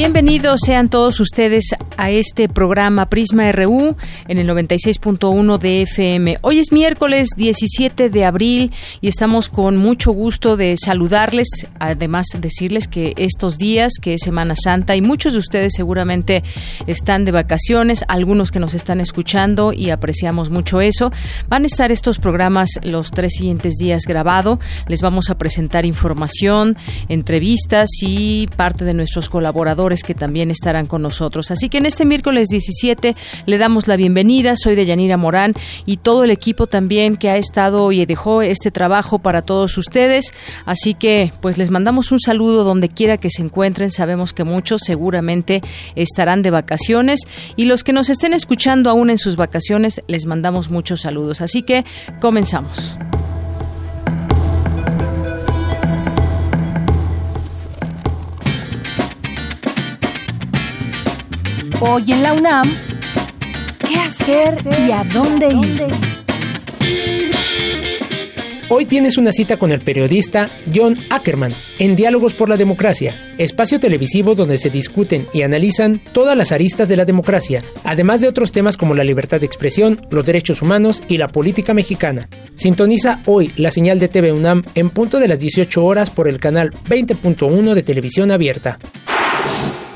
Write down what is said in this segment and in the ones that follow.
Bienvenidos sean todos ustedes a este programa Prisma RU en el 96.1 de FM. Hoy es miércoles 17 de abril y estamos con mucho gusto de saludarles, además decirles que estos días, que es Semana Santa y muchos de ustedes seguramente están de vacaciones, algunos que nos están escuchando y apreciamos mucho eso. Van a estar estos programas los tres siguientes días grabado. Les vamos a presentar información, entrevistas y parte de nuestros colaboradores que también estarán con nosotros. Así que en este miércoles 17 le damos la bienvenida. Soy de Yanira Morán y todo el equipo también que ha estado y dejó este trabajo para todos ustedes. Así que pues les mandamos un saludo donde quiera que se encuentren. Sabemos que muchos seguramente estarán de vacaciones y los que nos estén escuchando aún en sus vacaciones les mandamos muchos saludos. Así que comenzamos. Hoy en la UNAM, ¿qué hacer y a dónde ir? Hoy tienes una cita con el periodista John Ackerman en Diálogos por la Democracia, espacio televisivo donde se discuten y analizan todas las aristas de la democracia, además de otros temas como la libertad de expresión, los derechos humanos y la política mexicana. Sintoniza hoy la señal de TV UNAM en punto de las 18 horas por el canal 20.1 de televisión abierta.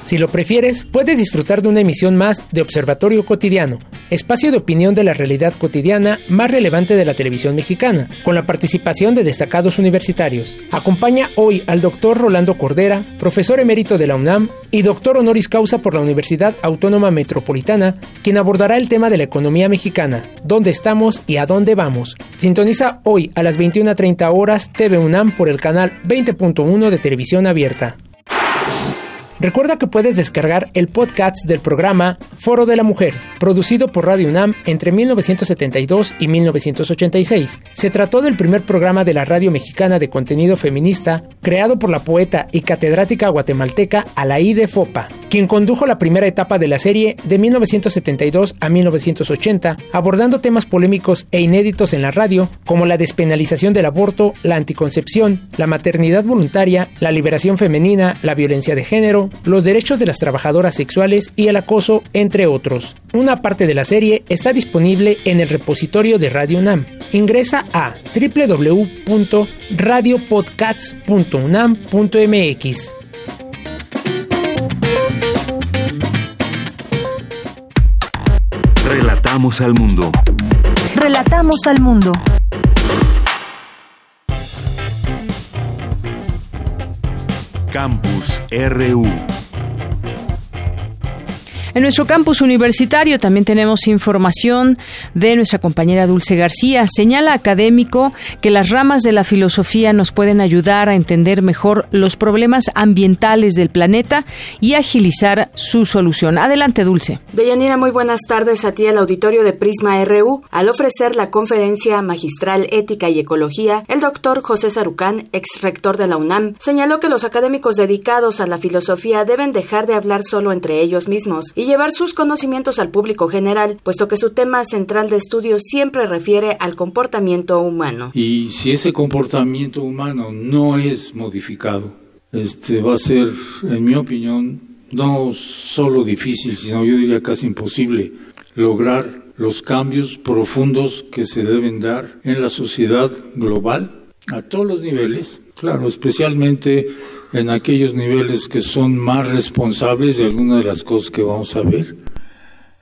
Si lo prefieres, puedes disfrutar de una emisión más de Observatorio Cotidiano, espacio de opinión de la realidad cotidiana más relevante de la televisión mexicana, con la participación de destacados universitarios. Acompaña hoy al doctor Rolando Cordera, profesor emérito de la UNAM y doctor honoris causa por la Universidad Autónoma Metropolitana, quien abordará el tema de la economía mexicana, dónde estamos y a dónde vamos. Sintoniza hoy a las 21.30 horas TV UNAM por el canal 20.1 de televisión abierta. Recuerda que puedes descargar el podcast del programa Foro de la Mujer, producido por Radio UNAM entre 1972 y 1986. Se trató del primer programa de la radio mexicana de contenido feminista, creado por la poeta y catedrática guatemalteca Alaide Fopa, quien condujo la primera etapa de la serie de 1972 a 1980, abordando temas polémicos e inéditos en la radio, como la despenalización del aborto, la anticoncepción, la maternidad voluntaria, la liberación femenina, la violencia de género, los derechos de las trabajadoras sexuales y el acoso, entre otros. Una parte de la serie está disponible en el repositorio de Radio UNAM. Ingresa a www.radiopodcasts.unam.mx. Relatamos al mundo. Relatamos al mundo. Campus RU. En nuestro campus universitario también tenemos información de nuestra compañera Dulce García. Señala académico que las ramas de la filosofía nos pueden ayudar a entender mejor los problemas ambientales del planeta y agilizar su solución. Adelante, Dulce. Deyanira, muy buenas tardes a ti al auditorio de Prisma RU. Al ofrecer la conferencia magistral Ética y Ecología, el doctor José Sarucán, ex rector de la UNAM, señaló que los académicos dedicados a la filosofía deben dejar de hablar solo entre ellos mismos y llevar sus conocimientos al público general, puesto que su tema central de estudio siempre refiere al comportamiento humano. Y si ese comportamiento humano no es modificado, este va a ser, en mi opinión, no solo difícil, sino yo diría casi imposible lograr los cambios profundos que se deben dar en la sociedad global a todos los niveles, claro, especialmente en aquellos niveles que son más responsables de algunas de las cosas que vamos a ver,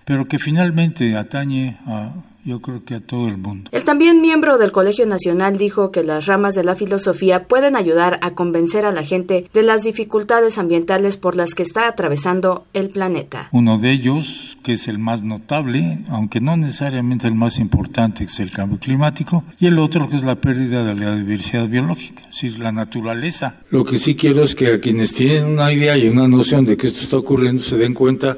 pero que finalmente atañe a yo creo que a todo el mundo. El también miembro del Colegio Nacional dijo que las ramas de la filosofía pueden ayudar a convencer a la gente de las dificultades ambientales por las que está atravesando el planeta. Uno de ellos, que es el más notable, aunque no necesariamente el más importante, es el cambio climático, y el otro que es la pérdida de la diversidad biológica, es decir, la naturaleza. Lo que sí quiero es que a quienes tienen una idea y una noción de que esto está ocurriendo se den cuenta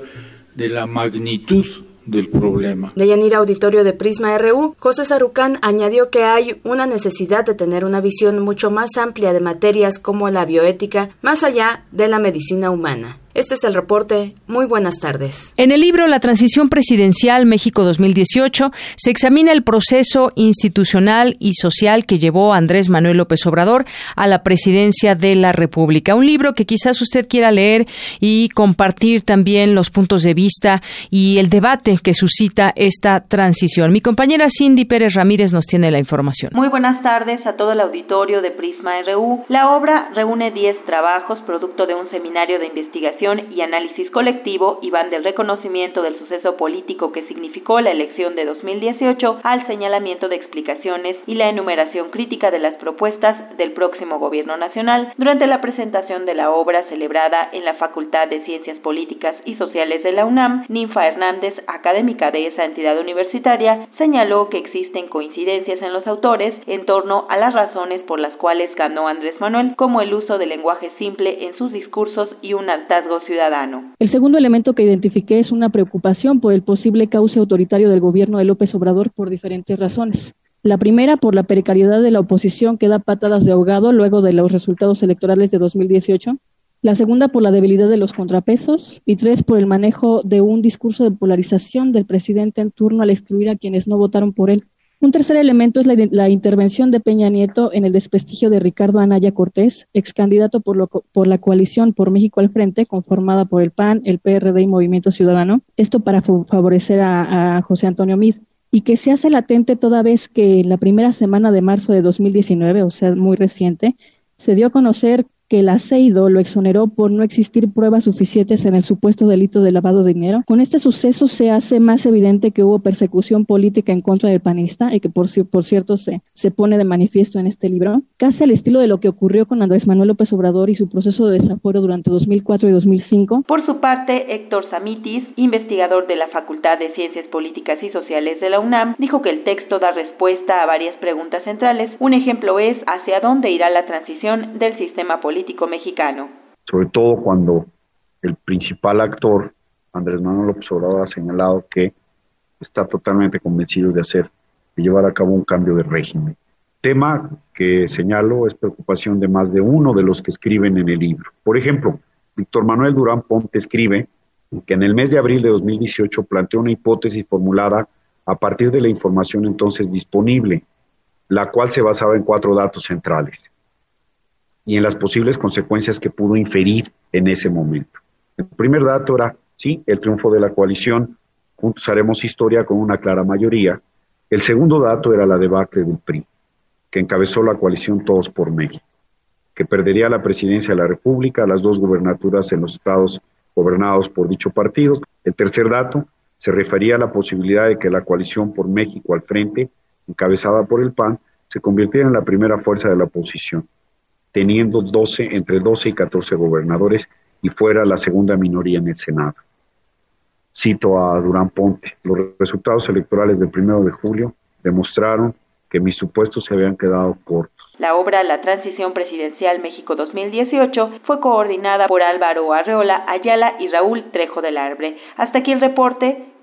de la magnitud del problema. Auditorio de Prisma RU, José Sarucán añadió que hay una necesidad de tener una visión mucho más amplia de materias como la bioética, más allá de la medicina humana. Este es el reporte. Muy buenas tardes. En el libro La Transición Presidencial México 2018 se examina el proceso institucional y social que llevó a Andrés Manuel López Obrador a la presidencia de la República. Un libro que quizás usted quiera leer y compartir también los puntos de vista y el debate que suscita esta transición. Mi compañera Cindy Pérez Ramírez nos tiene la información. Muy buenas tardes a todo el auditorio de Prisma RU. La obra reúne 10 trabajos producto de un seminario de investigación y análisis colectivo y van del reconocimiento del suceso político que significó la elección de 2018 al señalamiento de explicaciones y la enumeración crítica de las propuestas del próximo gobierno nacional durante la presentación de la obra celebrada en la Facultad de Ciencias Políticas y Sociales de la UNAM, Ninfa Hernández, académica de esa entidad universitaria, señaló que existen coincidencias en los autores en torno a las razones por las cuales ganó Andrés Manuel, como el uso del lenguaje simple en sus discursos y un hartazgo ciudadano. El segundo elemento que identifiqué es una preocupación por el posible cauce autoritario del gobierno de López Obrador por diferentes razones. La primera, por la precariedad de la oposición que da patadas de ahogado luego de los resultados electorales de 2018. La segunda, por la debilidad de los contrapesos. Y tres, por el manejo de un discurso de polarización del presidente en turno al excluir a quienes no votaron por él. Un tercer elemento es la, intervención de Peña Nieto en el desprestigio de Ricardo Anaya Cortés, ex candidato por, por la coalición por México al Frente, conformada por el PAN, el PRD y Movimiento Ciudadano. Esto para favorecer a, José Antonio Miz y que se hace latente toda vez que la primera semana de marzo de 2019, o sea, muy reciente, se dio a conocer que el aceido lo exoneró por no existir pruebas suficientes en el supuesto delito de lavado de dinero. Con este suceso se hace más evidente que hubo persecución política en contra del panista y que por, por cierto se, se pone de manifiesto en este libro, casi al estilo de lo que ocurrió con Andrés Manuel López Obrador y su proceso de desafuero durante 2004 y 2005. Por su parte, Héctor Samitis, investigador de la Facultad de Ciencias Políticas y Sociales de la UNAM, dijo que el texto da respuesta a varias preguntas centrales. Un ejemplo es hacia dónde irá la transición del sistema político Sobre todo cuando el principal actor, Andrés Manuel López Obrador, ha señalado que está totalmente convencido de hacer, de llevar a cabo un cambio de régimen. Tema que señalo es preocupación de más de uno de los que escriben en el libro. Por ejemplo, Víctor Manuel Durán Ponte escribe que en el mes de abril de 2018 planteó una hipótesis formulada a partir de la información entonces disponible, la cual se basaba en cuatro datos centrales y en las posibles consecuencias que pudo inferir en ese momento. El primer dato era, sí, el triunfo de la coalición, juntos haremos historia con una clara mayoría. El segundo dato era la debacle del PRI, que encabezó la coalición Todos por México, que perdería la presidencia de la República, las dos gubernaturas en los estados gobernados por dicho partido. El tercer dato se refería a la posibilidad de que la coalición por México al frente, encabezada por el PAN, se convirtiera en la primera fuerza de la oposición teniendo 12, entre 12 y 14 gobernadores y fuera la segunda minoría en el Senado. Cito a Durán Ponte, los resultados electorales del primero de julio demostraron que mis supuestos se habían quedado cortos. La obra La Transición Presidencial México 2018 fue coordinada por Álvaro Arreola Ayala y Raúl Trejo del Arbre. Hasta aquí el reporte.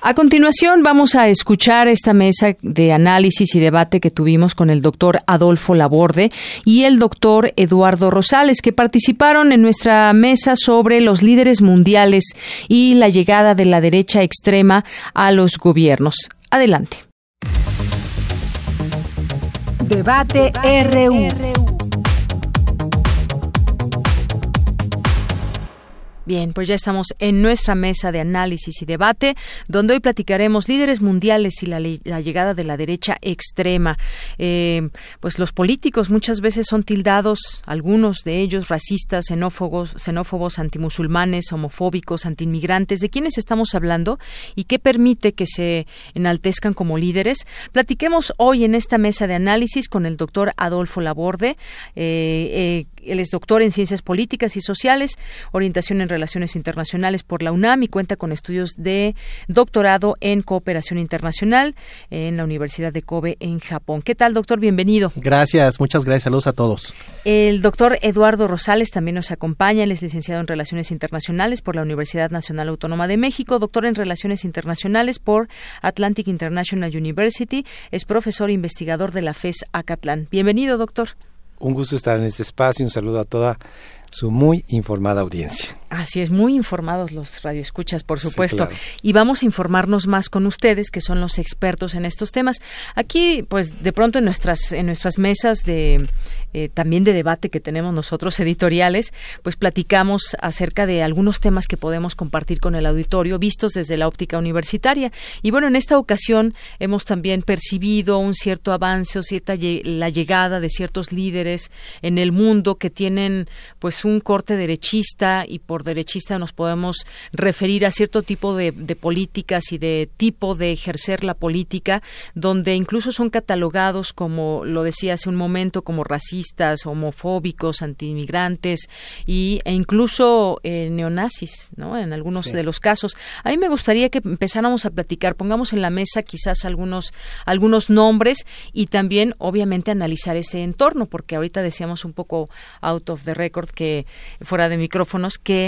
A continuación vamos a escuchar esta mesa de análisis y debate que tuvimos con el doctor Adolfo Laborde y el doctor Eduardo Rosales, que participaron en nuestra mesa sobre los líderes mundiales y la llegada de la derecha extrema a los gobiernos. Adelante. Debate RU. Bien, pues ya estamos en nuestra mesa de análisis y debate, donde hoy platicaremos líderes mundiales y la, llegada de la derecha extrema. Eh, pues los políticos muchas veces son tildados, algunos de ellos racistas, xenófobos, xenófobos, antimusulmanes, homofóbicos, antiinmigrantes. ¿De quiénes estamos hablando y qué permite que se enaltezcan como líderes? Platiquemos hoy en esta mesa de análisis con el doctor Adolfo Laborde. Eh, eh, él es doctor en Ciencias Políticas y Sociales, orientación en Relaciones Internacionales por la UNAM y cuenta con estudios de doctorado en Cooperación Internacional en la Universidad de Kobe en Japón. ¿Qué tal, doctor? Bienvenido. Gracias, muchas gracias. Saludos a todos. El doctor Eduardo Rosales también nos acompaña. Él es licenciado en Relaciones Internacionales por la Universidad Nacional Autónoma de México, doctor en Relaciones Internacionales por Atlantic International University. Es profesor e investigador de la FES Acatlán. Bienvenido, doctor. Un gusto estar en este espacio. Un saludo a toda su muy informada audiencia. Así es, muy informados los radioescuchas, por supuesto. Y vamos a informarnos más con ustedes, que son los expertos en estos temas. Aquí, pues, de pronto en nuestras en nuestras mesas de eh, también de debate que tenemos nosotros editoriales, pues platicamos acerca de algunos temas que podemos compartir con el auditorio, vistos desde la óptica universitaria. Y bueno, en esta ocasión hemos también percibido un cierto avance o cierta la llegada de ciertos líderes en el mundo que tienen, pues, un corte derechista y por derechista nos podemos referir a cierto tipo de, políticas y de tipo de ejercer la política, donde incluso son catalogados como, lo decía hace un momento, como racistas, homofóbicos, antiinmigrantes y, e incluso eh, neonazis, ¿no? En algunos de los casos. A mí me gustaría que empezáramos a platicar, pongamos en la mesa quizás algunos, algunos nombres y también, obviamente, analizar ese entorno, porque ahorita decíamos un poco out of the record que fuera de micrófonos que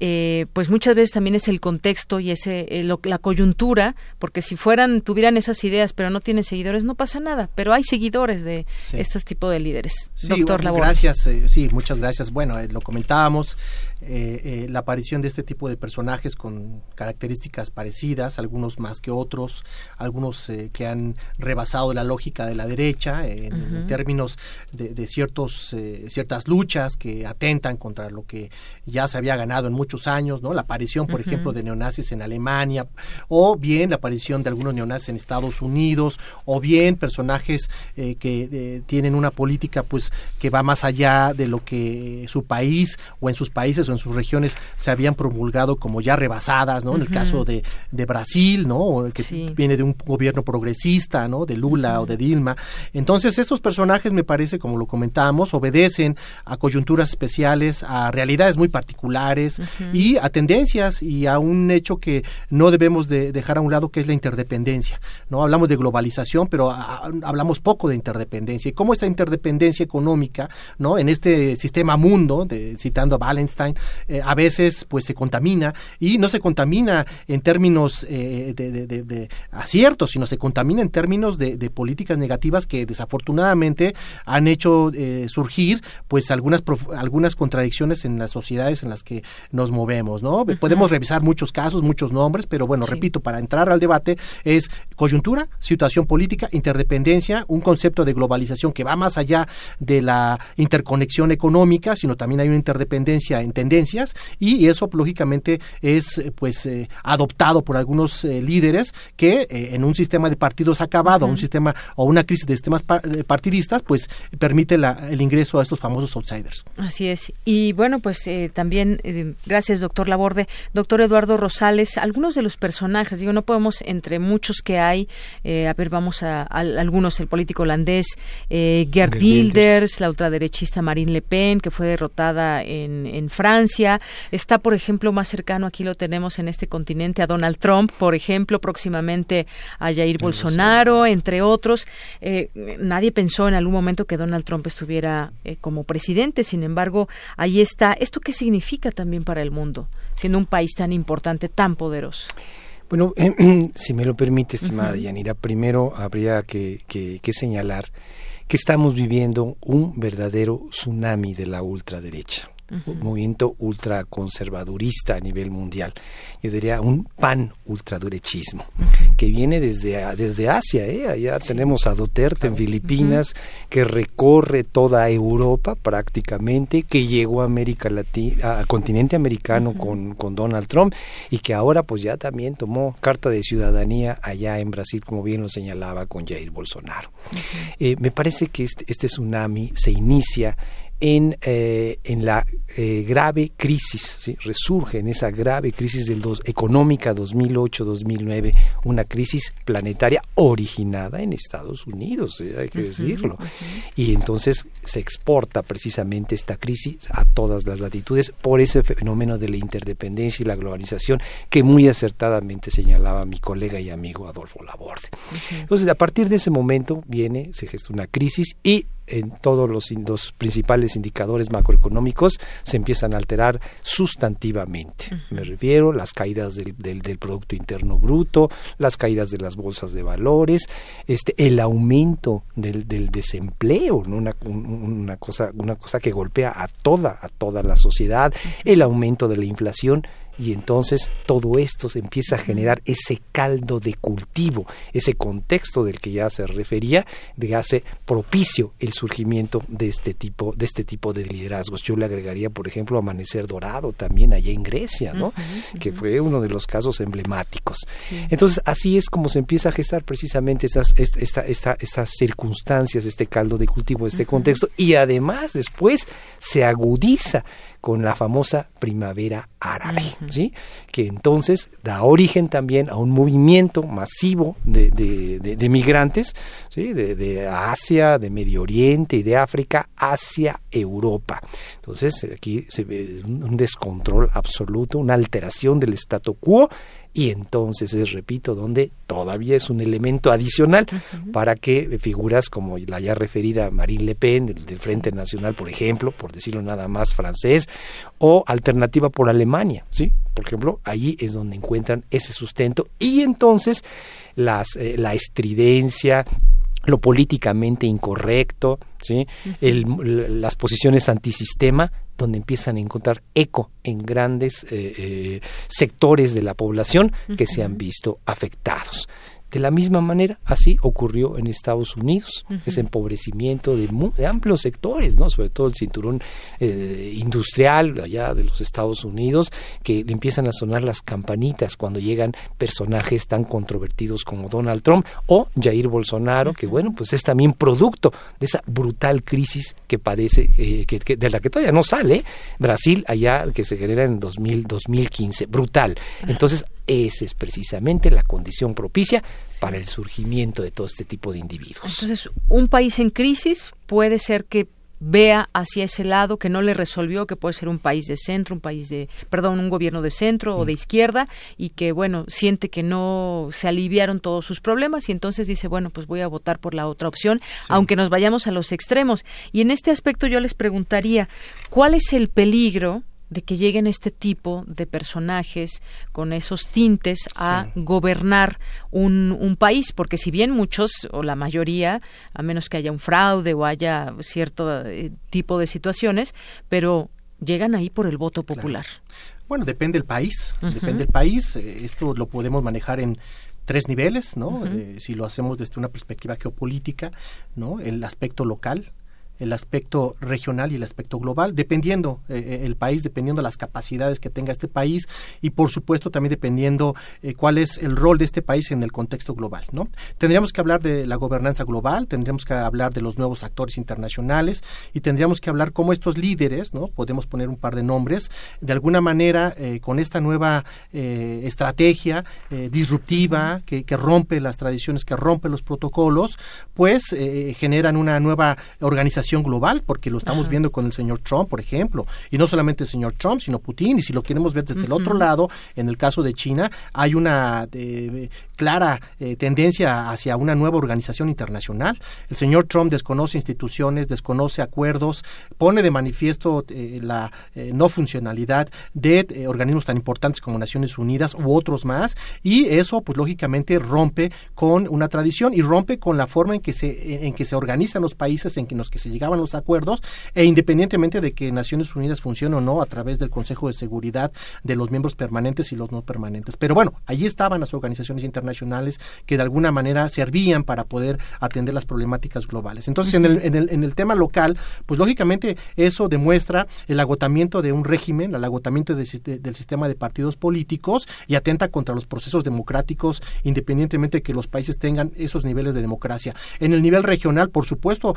eh, pues muchas veces también es el contexto y ese eh, la coyuntura, porque si fueran tuvieran esas ideas pero no tienen seguidores no pasa nada, pero hay seguidores de estos tipos de líderes. Doctor Gracias, eh, sí, muchas gracias. Bueno, lo comentábamos eh, eh, la aparición de este tipo de personajes con características parecidas, algunos más que otros, algunos eh, que han rebasado la lógica de la derecha en, términos de, ciertos, ciertas luchas que atentan contra lo que ya se había ganado en muchos años, ¿no? La aparición, por ejemplo, de neonazis en Alemania, o bien la aparición de algunos neonazis en Estados Unidos, o bien personajes que tienen una política pues que va más allá de lo que su país o en sus países en sus regiones se habían promulgado como ya rebasadas, ¿no? En el caso de, de Brasil, ¿no? Que viene de un gobierno progresista, ¿no? De Lula o de Dilma. Entonces, esos personajes, me parece, como lo comentábamos, obedecen a coyunturas especiales, a realidades muy particulares y a tendencias y a un hecho que no debemos de dejar a un lado, que es la interdependencia, ¿no? Hablamos de globalización, pero hablamos poco de interdependencia. Y cómo esta interdependencia económica, ¿no? En este sistema mundo, de, citando a Wallenstein, eh, a veces pues se contamina y no se contamina en términos eh, de, aciertos, sino se contamina en términos de, políticas negativas que desafortunadamente han hecho eh, surgir pues algunas algunas contradicciones en las sociedades en las que nos movemos, ¿no? Podemos revisar muchos casos, muchos nombres, pero bueno, repito, para entrar al debate es coyuntura, situación política, interdependencia, un concepto de globalización que va más allá de la interconexión económica, sino también hay una interdependencia en tendencia y eso lógicamente es eh, pues eh, adoptado por algunos eh, líderes que en un sistema de partidos acabado, un sistema o una crisis de sistemas partidistas, pues permite el ingreso a estos famosos outsiders. Así es. Y bueno, pues también gracias doctor Laborde, doctor Eduardo Rosales, algunos de los personajes, digo, no podemos entre muchos que hay, a ver, vamos a, algunos, el político holandés Gerd Wilders, la ultraderechista Marine Le Pen, que fue derrotada en, en Francia, Está, por ejemplo, más cercano, aquí lo tenemos en este continente, a Donald Trump, por ejemplo, próximamente a Jair Bolsonaro, entre otros. Eh, nadie pensó en algún momento que Donald Trump estuviera eh, como presidente, sin embargo, ahí está. ¿Esto qué significa también para el mundo, siendo un país tan importante, tan poderoso? Bueno, si me lo permite, estimada Yanira, primero habría que, que, señalar que estamos viviendo un verdadero tsunami de la ultraderecha un movimiento ultraconservadurista a nivel mundial. Yo diría un pan ultradurechismo, que viene desde, desde Asia. ¿eh? Allá tenemos a Duterte en Filipinas, que recorre toda Europa prácticamente, que llegó a América Latina, al continente americano con, con Donald Trump y que ahora pues ya también tomó carta de ciudadanía allá en Brasil, como bien lo señalaba con Jair Bolsonaro. Eh, me parece que este, este tsunami se inicia en, eh, en la eh, grave crisis, resurge en esa grave crisis del dos, económica 2008-2009, una crisis planetaria originada en Estados Unidos, hay que decirlo. Y entonces se exporta precisamente esta crisis a todas las latitudes por ese fenómeno de la interdependencia y la globalización que muy acertadamente señalaba mi colega y amigo Adolfo Laborde. Entonces, a partir de ese momento viene, se gesta una crisis y en todos los, principales indicadores macroeconómicos se empiezan a alterar sustantivamente. Me refiero a las caídas del, del, Producto Interno Bruto, las caídas de las bolsas de valores, este, el aumento del, del desempleo, una, una, cosa, una cosa que golpea a toda, a toda la sociedad, el aumento de la inflación y entonces todo esto se empieza a generar ese caldo de cultivo, ese contexto del que ya se refería, de hace propicio el surgimiento de este tipo de este tipo de liderazgos. Yo le agregaría, por ejemplo, Amanecer Dorado también allá en Grecia, ¿no? Que fue uno de los casos emblemáticos. Entonces, así es como se empieza a gestar precisamente estas esta, esta, estas circunstancias, este caldo de cultivo, este contexto y además después se agudiza con la famosa primavera árabe, ¿sí? que entonces da origen también a un movimiento masivo de, de, migrantes ¿sí? de, Asia, de Medio Oriente y de África hacia Europa. Entonces aquí se ve un descontrol absoluto, una alteración del statu quo y entonces es, repito, donde todavía es un elemento adicional para que figuras como la ya referida Marine Le Pen del, Frente Nacional, por ejemplo, por decirlo nada más francés, o Alternativa por Alemania, ¿sí? Por ejemplo, ahí es donde encuentran ese sustento y entonces las, eh, la estridencia, lo políticamente incorrecto, ¿sí? las posiciones antisistema donde empiezan a encontrar eco en grandes eh, eh, sectores de la población que se han visto afectados. De la misma manera, así ocurrió en Estados Unidos, ese empobrecimiento de, amplios sectores, ¿no? sobre todo el cinturón eh, industrial allá de los Estados Unidos, que le empiezan a sonar las campanitas cuando llegan personajes tan controvertidos como Donald Trump o Jair Bolsonaro, que bueno, pues es también producto de esa brutal crisis que padece, eh, que, de la que todavía no sale Brasil allá, que se genera en 2000, 2015, brutal. Entonces, esa es precisamente la condición propicia para el surgimiento de todo este tipo de individuos. Entonces, un país en crisis puede ser que vea hacia ese lado que no le resolvió, que puede ser un país de centro, un país de, perdón, un gobierno de centro o de mm. izquierda y que, bueno, siente que no se aliviaron todos sus problemas y entonces dice, bueno, pues voy a votar por la otra opción, aunque nos vayamos a los extremos. Y en este aspecto yo les preguntaría, ¿cuál es el peligro de que lleguen este tipo de personajes con esos tintes a gobernar un, un, país, porque si bien muchos o la mayoría, a menos que haya un fraude o haya cierto eh, tipo de situaciones, pero llegan ahí por el voto popular. Bueno, depende del país, depende del país. Eh, esto lo podemos manejar en tres niveles, ¿no? Eh, si lo hacemos desde una perspectiva geopolítica, ¿no? El aspecto local, el aspecto regional y el aspecto global, dependiendo eh, eh, el país, dependiendo las capacidades que tenga este país y por supuesto también dependiendo eh, cuál es el rol de este país en el contexto global, ¿no? Tendríamos que hablar de la gobernanza global, tendríamos que hablar de los nuevos actores internacionales y tendríamos que hablar cómo estos líderes, ¿no? Podemos poner un par de nombres, de alguna manera con esta nueva estrategia disruptiva que, que, rompe las tradiciones, que rompe los protocolos, pues generan una nueva organización global, porque lo estamos viendo con el señor Trump, por ejemplo, y no solamente el señor Trump, sino Putin, y si lo queremos ver desde el otro lado, en el caso de China, hay una eh, clara eh, tendencia hacia una nueva organización internacional. El señor Trump desconoce instituciones, desconoce acuerdos, pone de manifiesto eh, la no funcionalidad de organismos tan importantes como Naciones Unidas u otros más, y eso, pues lógicamente, rompe con una tradición y rompe con la forma en que se, en que se organizan los países en los que se llegaban los acuerdos e independientemente de que Naciones Unidas funcione o no a través del Consejo de Seguridad de los miembros permanentes y los no permanentes. Pero bueno, allí estaban las organizaciones internacionales que de alguna manera servían para poder atender las problemáticas globales. Entonces, en el, en el, en el tema local, pues lógicamente eso demuestra el agotamiento de un régimen, el agotamiento del sistema de partidos políticos y atenta contra los procesos democráticos independientemente de que los países tengan esos niveles de democracia. En el nivel regional, por supuesto,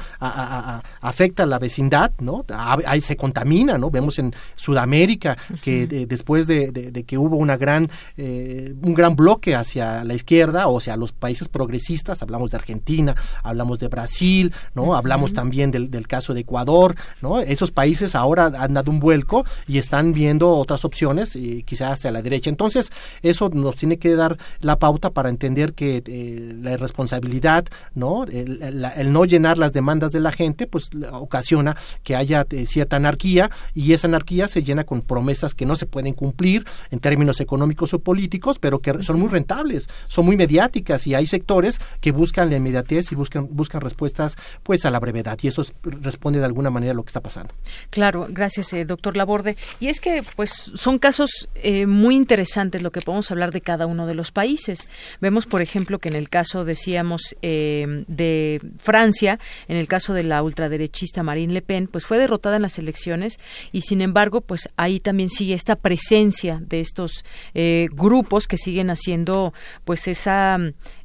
afecta a la vecindad, ¿no? Ahí se contamina, ¿no? Vemos en Sudamérica que después de, que hubo una gran, eh, un gran bloque hacia la izquierda o hacia los países progresistas, hablamos de Argentina, hablamos de Brasil, ¿no? Hablamos también del, del caso de Ecuador, ¿no? Esos países ahora han dado un vuelco y están viendo otras opciones, y quizás hacia la derecha. Entonces, eso nos tiene que dar la pauta para entender que eh, la irresponsabilidad, ¿no? El, no llenar las demandas de la gente, pues ocasiona que haya eh, cierta anarquía y esa anarquía se llena con promesas que no se pueden cumplir en términos económicos o políticos, pero que son muy rentables, son muy mediáticas y hay sectores que buscan la inmediatez y buscan buscan respuestas pues a la brevedad y eso responde de alguna manera a lo que está pasando. Claro, gracias, eh, doctor Laborde. Y es que pues son casos muy interesantes lo que podemos hablar de cada uno de los países. Vemos, por ejemplo, que en el caso, decíamos, eh, de Francia, en el caso de la ultraderechista Marine Le Pen, pues fue derrotada en las elecciones y, sin embargo, pues ahí también sigue esta presencia de estos eh, grupos que siguen haciendo, pues esa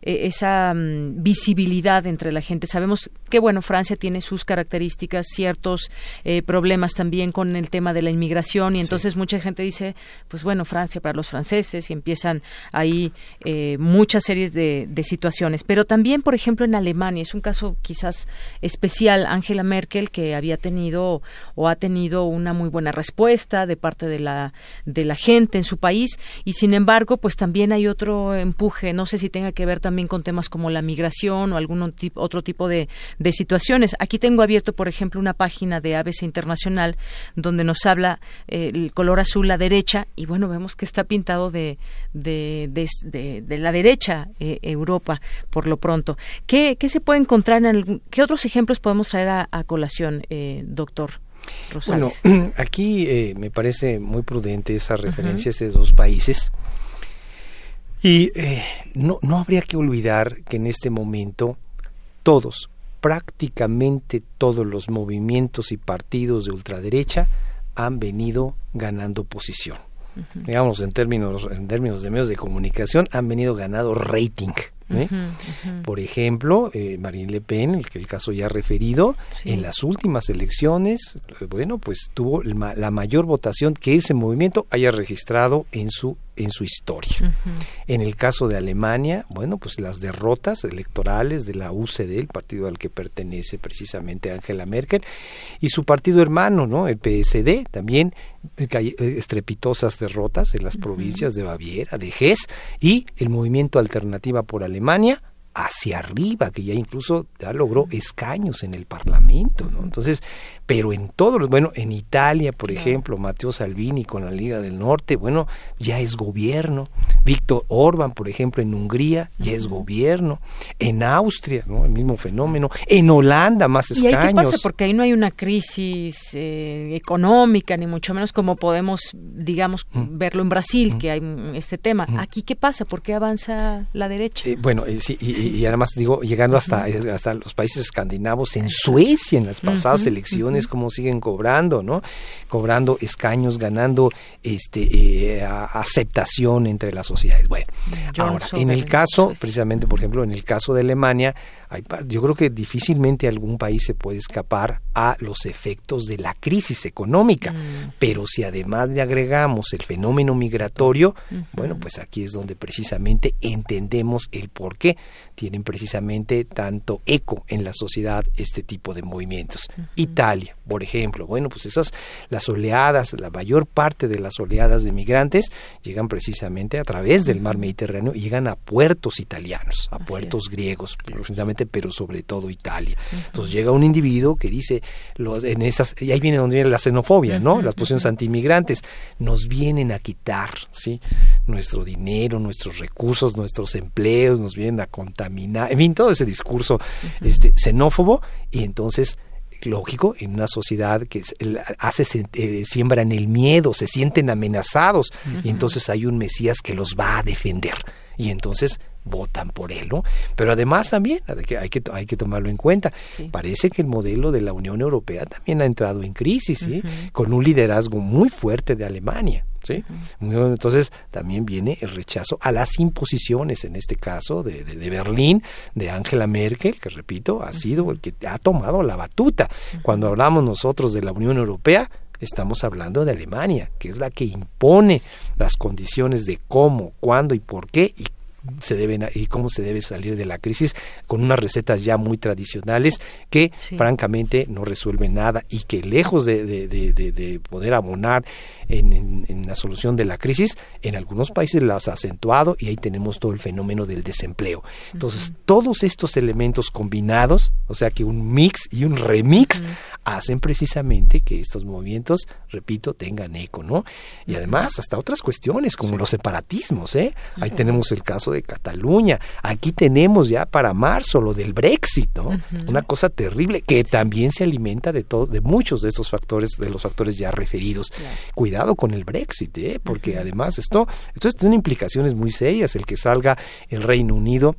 e, esa mm, visibilidad entre la gente. Sabemos que, bueno, Francia tiene sus características, ciertos eh, problemas también con el tema de la inmigración y entonces mucha gente dice, pues bueno, Francia para los franceses y empiezan ahí eh, muchas series de, de, situaciones. Pero también, por ejemplo, en Alemania, es un caso quizás especial, Angela Merkel, que había tenido o ha tenido una muy buena respuesta de parte de la, de la gente en su país y, sin embargo, pues también hay otro empuje, no sé si tenga que ver también con temas como la migración o algún otro tipo de, situaciones. Aquí tengo abierto, por ejemplo, una página de ABC Internacional donde nos habla eh, el color azul la derecha y bueno, vemos que está pintado de, de, de, la derecha eh, Europa por lo pronto. ¿Qué, ¿Qué, se puede encontrar en qué otros ejemplos podemos traer a, colación, eh, doctor? Rosales? Bueno, aquí me parece muy prudente esa referencia a estos dos países y eh, no, no habría que olvidar que en este momento todos, prácticamente todos los movimientos y partidos de ultraderecha han venido ganando posición. Digamos, en términos, en términos de medios de comunicación, han venido ganando rating. ¿Eh? Por ejemplo, eh, Marine Le Pen, el que el caso ya referido, en las últimas elecciones, bueno, pues tuvo la mayor votación que ese movimiento haya registrado en su en su historia. En el caso de Alemania, bueno, pues las derrotas electorales de la UCD, el partido al que pertenece precisamente Angela Merkel, y su partido hermano, ¿no? El PSD, también eh, eh, estrepitosas derrotas en las provincias de Baviera, de Hesse, y el movimiento Alternativa por Alemania, hacia arriba, que ya incluso ya logró escaños en el Parlamento, ¿no? Entonces, pero en todos los, bueno, en Italia, por ejemplo, Matteo Salvini con la Liga del Norte, bueno, ya es gobierno. Víctor Orban, por ejemplo, en Hungría, ya es gobierno. En Austria, ¿no? El mismo fenómeno. En Holanda, más escaños. ¿Y ahí qué pasa? Porque ahí no hay una crisis eh, económica, ni mucho menos como podemos, digamos, mm. verlo en Brasil, mm. que hay este tema. Mm. ¿Aquí qué pasa? ¿Por qué avanza la derecha? Eh, bueno, eh, sí, y, además digo, llegando hasta, hasta los países escandinavos, en Suecia, en las pasadas elecciones, como siguen cobrando, ¿no? Cobrando escaños, ganando este eh, aceptación entre las sociedades. Bueno, ahora, en el caso, precisamente, por ejemplo, en el caso de Alemania, yo creo que difícilmente algún país se puede escapar a los efectos de la crisis económica, mm. pero si además le agregamos el fenómeno migratorio, bueno, pues aquí es donde precisamente entendemos el por qué tienen precisamente tanto eco en la sociedad este tipo de movimientos. Italia, por ejemplo, bueno, pues esas las oleadas, la mayor parte de las oleadas de migrantes llegan precisamente a través del mar Mediterráneo y llegan a puertos italianos, a puertos griegos, precisamente pero sobre todo Italia. Entonces llega un individuo que dice, los, en estas, y ahí viene donde viene la xenofobia, ¿no? Las posiciones anti-inmigrantes, nos vienen a quitar, ¿sí? Nuestro dinero, nuestros recursos, nuestros empleos, nos vienen a contaminar, en fin, todo ese discurso este, xenófobo, y entonces lógico, en una sociedad que hace eh, siembra en el miedo, se sienten amenazados y entonces hay un Mesías que los va a defender y entonces votan por él, ¿no? Pero además también hay que, hay que, hay que tomarlo en cuenta. Parece que el modelo de la Unión Europea también ha entrado en crisis, ¿sí? Con un liderazgo muy fuerte de Alemania. ¿Sí? Entonces también viene el rechazo a las imposiciones, en este caso de, de, Berlín, de Angela Merkel, que repito, ha sido el que ha tomado la batuta. Cuando hablamos nosotros de la Unión Europea, estamos hablando de Alemania, que es la que impone las condiciones de cómo, cuándo y por qué y se deben y cómo se debe salir de la crisis con unas recetas ya muy tradicionales que francamente no resuelven nada y que lejos de, de, poder abonar en, en, la solución de la crisis en algunos países las ha acentuado y ahí tenemos todo el fenómeno del desempleo. Entonces todos estos elementos combinados o sea que un mix y un remix hacen precisamente que estos movimientos, repito, tengan eco, ¿no? Y además hasta otras cuestiones como los separatismos, ¿eh? Ahí tenemos el caso de Cataluña, aquí tenemos ya para marzo lo del Brexit, ¿no? Una cosa terrible que también se alimenta de todo, de muchos de estos factores, de los factores ya referidos. Cuidado con el Brexit, ¿eh? Porque además esto, esto tiene implicaciones muy serias, el que salga el Reino Unido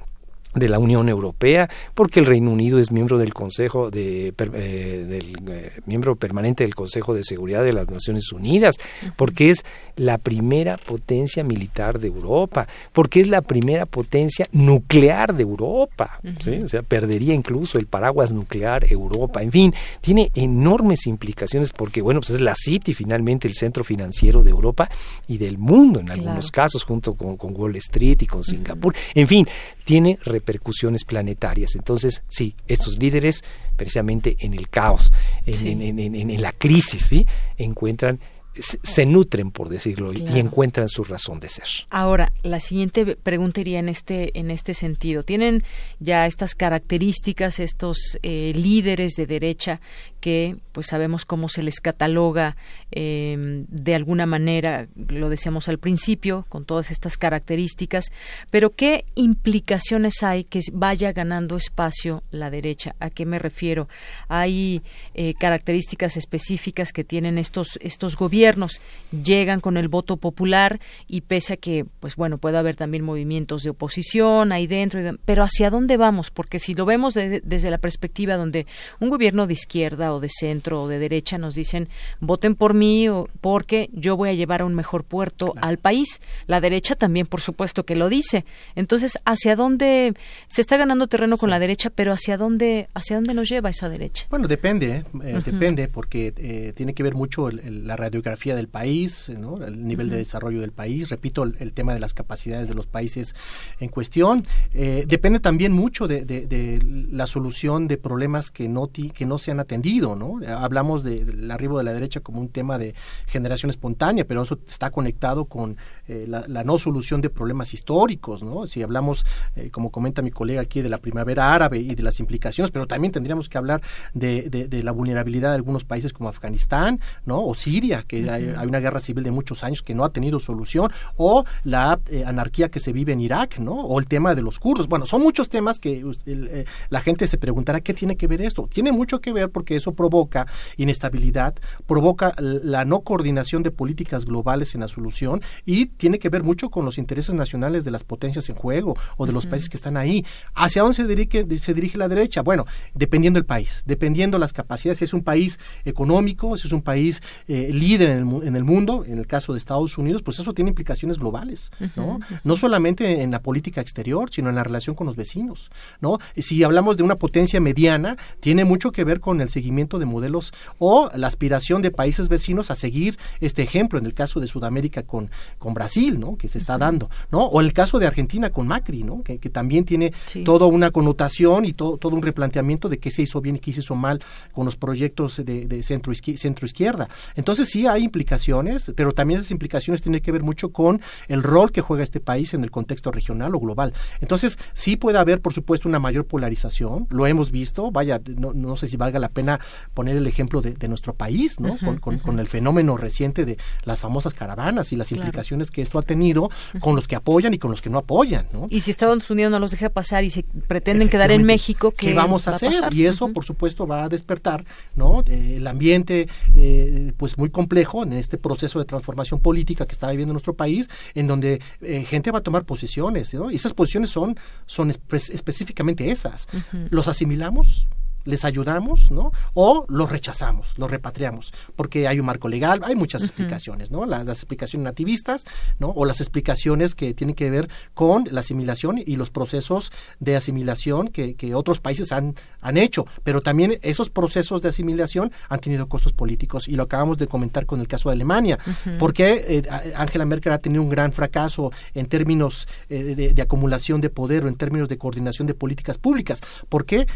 de la Unión Europea, porque el Reino Unido es miembro del Consejo de eh, del eh, miembro permanente del Consejo de Seguridad de las Naciones Unidas, porque es la primera potencia militar de Europa, porque es la primera potencia nuclear de Europa, o sea, perdería incluso el paraguas nuclear Europa, en fin, tiene enormes implicaciones porque bueno, pues es la City finalmente el centro financiero de Europa y del mundo en algunos casos junto con, Wall Street y con Singapur, en fin, tiene repercusiones planetarias. Entonces, sí, estos líderes, precisamente en el caos, en, en, en, en la crisis, ¿sí? encuentran se nutren, por decirlo, y encuentran su razón de ser. Ahora, la siguiente pregunta iría en este, en este sentido. ¿Tienen ya estas características, estos eh, líderes de derecha que pues sabemos cómo se les cataloga em, de alguna manera, lo decíamos al principio, con todas estas características, pero qué implicaciones hay que vaya ganando espacio la derecha? ¿A qué me refiero? ¿Hay eh, características específicas que tienen estos, estos gobiernos? llegan con el voto popular y pese a que, pues bueno, puede haber también movimientos de oposición ahí dentro, pero ¿hacia dónde vamos? Porque si lo vemos desde la perspectiva donde un gobierno de izquierda o de centro o de derecha nos dicen voten por mí o porque yo voy a llevar a un mejor puerto al país, la derecha también, por supuesto, que lo dice. Entonces, ¿hacia dónde se está ganando terreno con la derecha, pero hacia dónde, hacia dónde nos lleva esa derecha? Bueno, depende, ¿eh? Eh, depende, porque eh, tiene que ver mucho la radiografía del país, el nivel de desarrollo del país, repito, el, tema de las capacidades de los países en cuestión. Eh, depende también mucho de, la solución de problemas que no, que no se han atendido. ¿No? Hablamos del arribo de la derecha como un tema de generación espontánea, pero eso está conectado con eh, la, no solución de problemas históricos. ¿no? Si hablamos, eh, como comenta mi colega aquí, de la primavera árabe y de las implicaciones, pero también tendríamos que hablar de, la vulnerabilidad de algunos países como Afganistán ¿no? o Siria, que hay, una guerra civil de muchos años que no ha tenido solución, o la eh, anarquía que se vive en Irak, ¿no? O el tema de los kurdos. Bueno, son muchos temas que eh, la gente se preguntará qué tiene que ver esto. Tiene mucho que ver porque eso provoca inestabilidad, provoca la no coordinación de políticas globales en la solución y tiene que ver mucho con los intereses nacionales de las potencias en juego o de los países que están ahí. ¿Hacia dónde se dirige, se dirige la derecha? Bueno, dependiendo del país, dependiendo las capacidades. Si es un país económico, si es un país eh, líder en el, en el mundo, en el caso de Estados Unidos, pues eso tiene implicaciones globales, ¿no? No solamente en la política exterior, sino en la relación con los vecinos, ¿no? Si hablamos de una potencia mediana, tiene mucho que ver con el seguimiento de modelos o la aspiración de países vecinos a seguir este ejemplo, en el caso de Sudamérica con, con Brasil, ¿no? Que se está dando, ¿no? O el caso de Argentina con Macri, ¿no? Que, también tiene toda una connotación y todo, todo un replanteamiento de qué se hizo bien y qué se hizo mal con los proyectos de, de centro, centro izquierda. Entonces sí hay implicaciones pero también esas implicaciones tienen que ver mucho con el rol que juega este país en el contexto regional o global. Entonces, sí puede haber, por supuesto, una mayor polarización, lo hemos visto, vaya, no, sé si valga la pena poner el ejemplo de, nuestro país, ¿no? con, el fenómeno reciente de las famosas caravanas y las implicaciones que esto ha tenido con los que apoyan y con los que no apoyan, ¿no? Y si Estados Unidos no los deja pasar y se pretenden quedar en México, ¿qué, vamos a hacer? y eso, por supuesto, va a despertar, ¿no? Eh, el ambiente, eh, pues muy complejo en este proceso de transformación política que está viviendo nuestro país, en donde eh, gente va a tomar posiciones, ¿no? Y esas posiciones son, son específicamente esas. ¿Los asimilamos? Les ayudamos, ¿no? O los rechazamos, los repatriamos, porque hay un marco legal, hay muchas explicaciones, ¿no? Las, explicaciones nativistas, ¿no? O las explicaciones que tienen que ver con la asimilación y los procesos de asimilación que, otros países han, han hecho, pero también esos procesos de asimilación han tenido costos políticos y lo acabamos de comentar con el caso de Alemania, porque eh, Angela Merkel ha tenido un gran fracaso en términos eh, de, de acumulación de poder o en términos de coordinación de políticas públicas, porque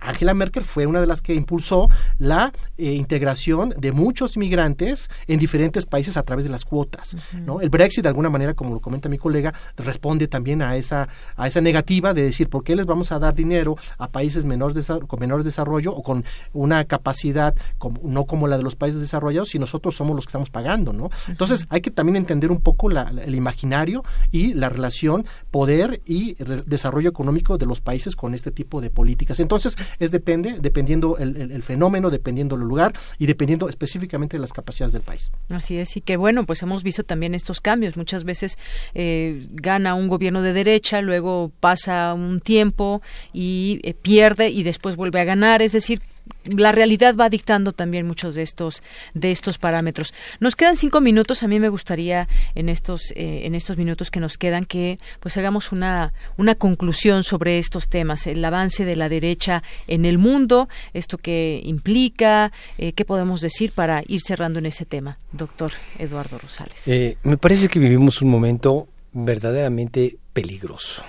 Angela Merkel fue una de las que impulsó la eh, integración de muchos inmigrantes en diferentes países a través de las cuotas. ¿no? El Brexit, de alguna manera, como lo comenta mi colega, responde también a esa, a esa negativa de decir por qué les vamos a dar dinero a países menores con menor desarrollo o con una capacidad no como la de los países desarrollados si nosotros somos los que estamos pagando. ¿no? Entonces hay que también entender un poco el imaginario y la relación poder y desarrollo económico de los países con este tipo de políticas. Entonces, es depende, dependiendo el, fenómeno, dependiendo el lugar y dependiendo específicamente de las capacidades del país. Así es, y que bueno, pues hemos visto también estos cambios. Muchas veces eh, gana un gobierno de derecha, luego pasa un tiempo y eh, pierde y después vuelve a ganar. Es decir, la realidad va dictando también muchos de estos de estos parámetros. Nos quedan cinco minutos. A mí me gustaría en estos eh, en estos minutos que nos quedan que pues hagamos una una conclusión sobre estos temas, el avance de la derecha en el mundo, esto que implica, eh, qué podemos decir para ir cerrando en ese tema, doctor Eduardo Rosales. Eh, me parece que vivimos un momento verdaderamente peligroso,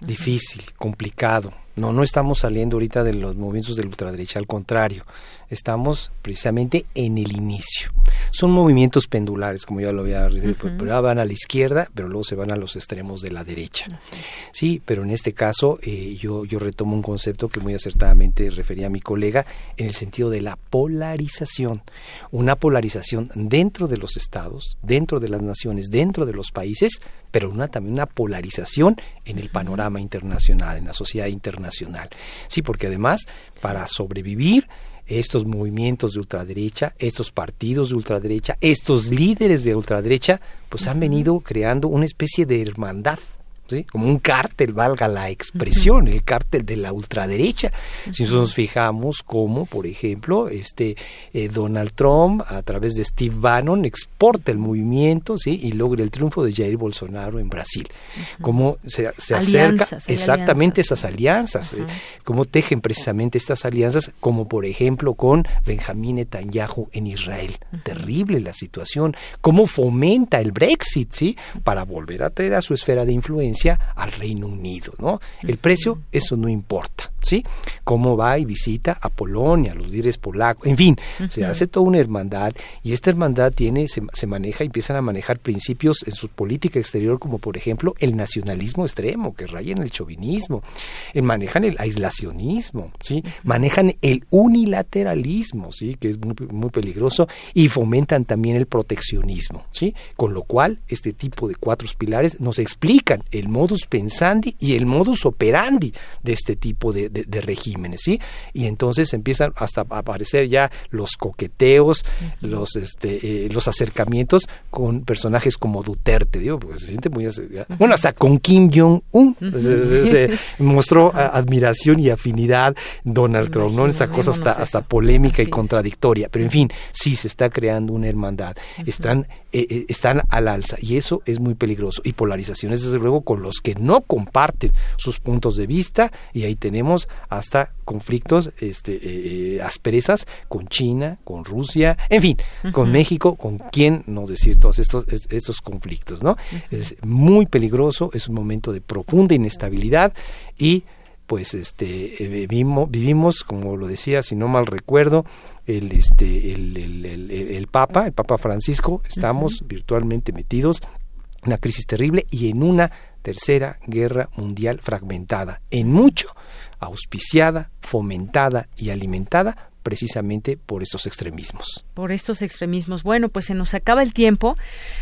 difícil, complicado no, no estamos saliendo ahorita de los movimientos de la ultraderecha, al contrario, estamos precisamente en el inicio. Son movimientos pendulares, como ya lo había referido, pero van a la izquierda, pero luego se van a los extremos de la derecha. Sí, pero en este caso eh, yo, yo retomo un concepto que muy acertadamente refería a mi colega en el sentido de la polarización. Una polarización dentro de los estados, dentro de las naciones, dentro de los países, pero una, también una polarización en el panorama internacional, en la sociedad internacional. Sí, porque además, para sobrevivir, estos movimientos de ultraderecha, estos partidos de ultraderecha, estos líderes de ultraderecha, pues han venido creando una especie de hermandad como un cártel, valga la expresión, el cártel de la ultraderecha. Si nos fijamos como, por ejemplo, este eh, Donald Trump a través de Steve Bannon exporta el movimiento ¿sí? y logra el triunfo de Jair Bolsonaro en Brasil. Cómo se, acerca exactamente esas alianzas, eh, cómo tejen precisamente estas alianzas, como por ejemplo con Benjamín Netanyahu en Israel. Terrible la situación. Cómo fomenta el Brexit, ¿sí? Para volver a traer a su esfera de influencia al Reino Unido, ¿no? El precio, eso no importa, ¿sí? Cómo va y visita a Polonia, a los líderes polacos, en fin, se hace toda una hermandad y esta hermandad tiene, se, se maneja, empiezan a manejar principios en su política exterior como por ejemplo el nacionalismo extremo, que raya en el chauvinismo, eh, manejan el aislacionismo, ¿sí? Manejan el unilateralismo, ¿sí? Que es muy, muy peligroso y fomentan también el proteccionismo, ¿sí? Con lo cual, este tipo de cuatro pilares nos explican el modus pensandi y el modus operandi de este tipo de, regímenes, ¿sí? Y entonces empiezan hasta a aparecer ya los coqueteos, los, este, eh, los acercamientos con personajes como Duterte, digo, porque se siente muy... Bueno, hasta con Kim Jong-un. Se, mostró admiración y afinidad Donald Trump, ¿no? Esta cosa hasta, hasta polémica y contradictoria, pero en fin, sí se está creando una hermandad, están, eh, eh, están al alza y eso es muy peligroso. Y polarizaciones, desde luego, con los que no comparten sus puntos de vista y ahí tenemos hasta conflictos, este, eh, eh, asperezas con China, con Rusia, en fin, con México, con quién no decir todos estos, estos conflictos, ¿no? Es muy peligroso, es un momento de profunda inestabilidad y pues este eh, vivimos, vivimos como lo decía si no mal recuerdo el este el, el, el, papa el papa Francisco estamos virtualmente metidos en una crisis terrible y en una tercera guerra mundial fragmentada, en mucho auspiciada, fomentada y alimentada precisamente por estos extremismos. Por estos extremismos. Bueno, pues se nos acaba el tiempo,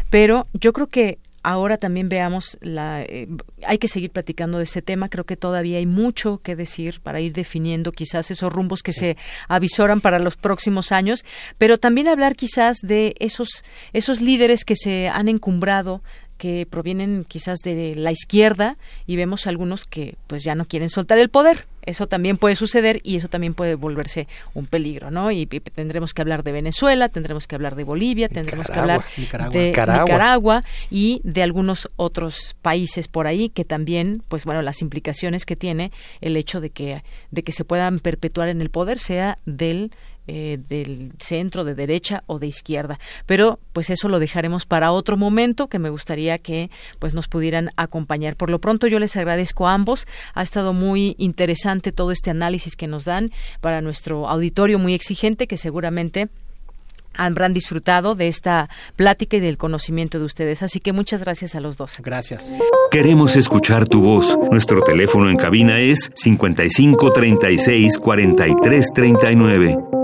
pero yo creo que ahora también veamos la eh, hay que seguir platicando de ese tema creo que todavía hay mucho que decir para ir definiendo quizás esos rumbos que se avisoran para los próximos años pero también hablar quizás de esos esos líderes que se han encumbrado que provienen quizás de la izquierda y vemos algunos que pues ya no quieren soltar el poder. Eso también puede suceder y eso también puede volverse un peligro, ¿no? Y, tendremos que hablar de Venezuela, tendremos que hablar de Bolivia, tendremos que hablar de Nicaragua. y de algunos otros países por ahí que también, pues bueno, las implicaciones que tiene el hecho de que de que se puedan perpetuar en el poder sea del eh, del centro, de derecha o de izquierda. Pero pues eso lo dejaremos para otro momento que me gustaría que pues nos pudieran acompañar. Por lo pronto yo les agradezco a ambos. Ha estado muy interesante todo este análisis que nos dan para nuestro auditorio muy exigente que seguramente habrán disfrutado de esta plática y del conocimiento de ustedes. Así que muchas gracias a los dos. Gracias. Queremos escuchar tu voz. Nuestro teléfono en cabina es 55 36 43 39.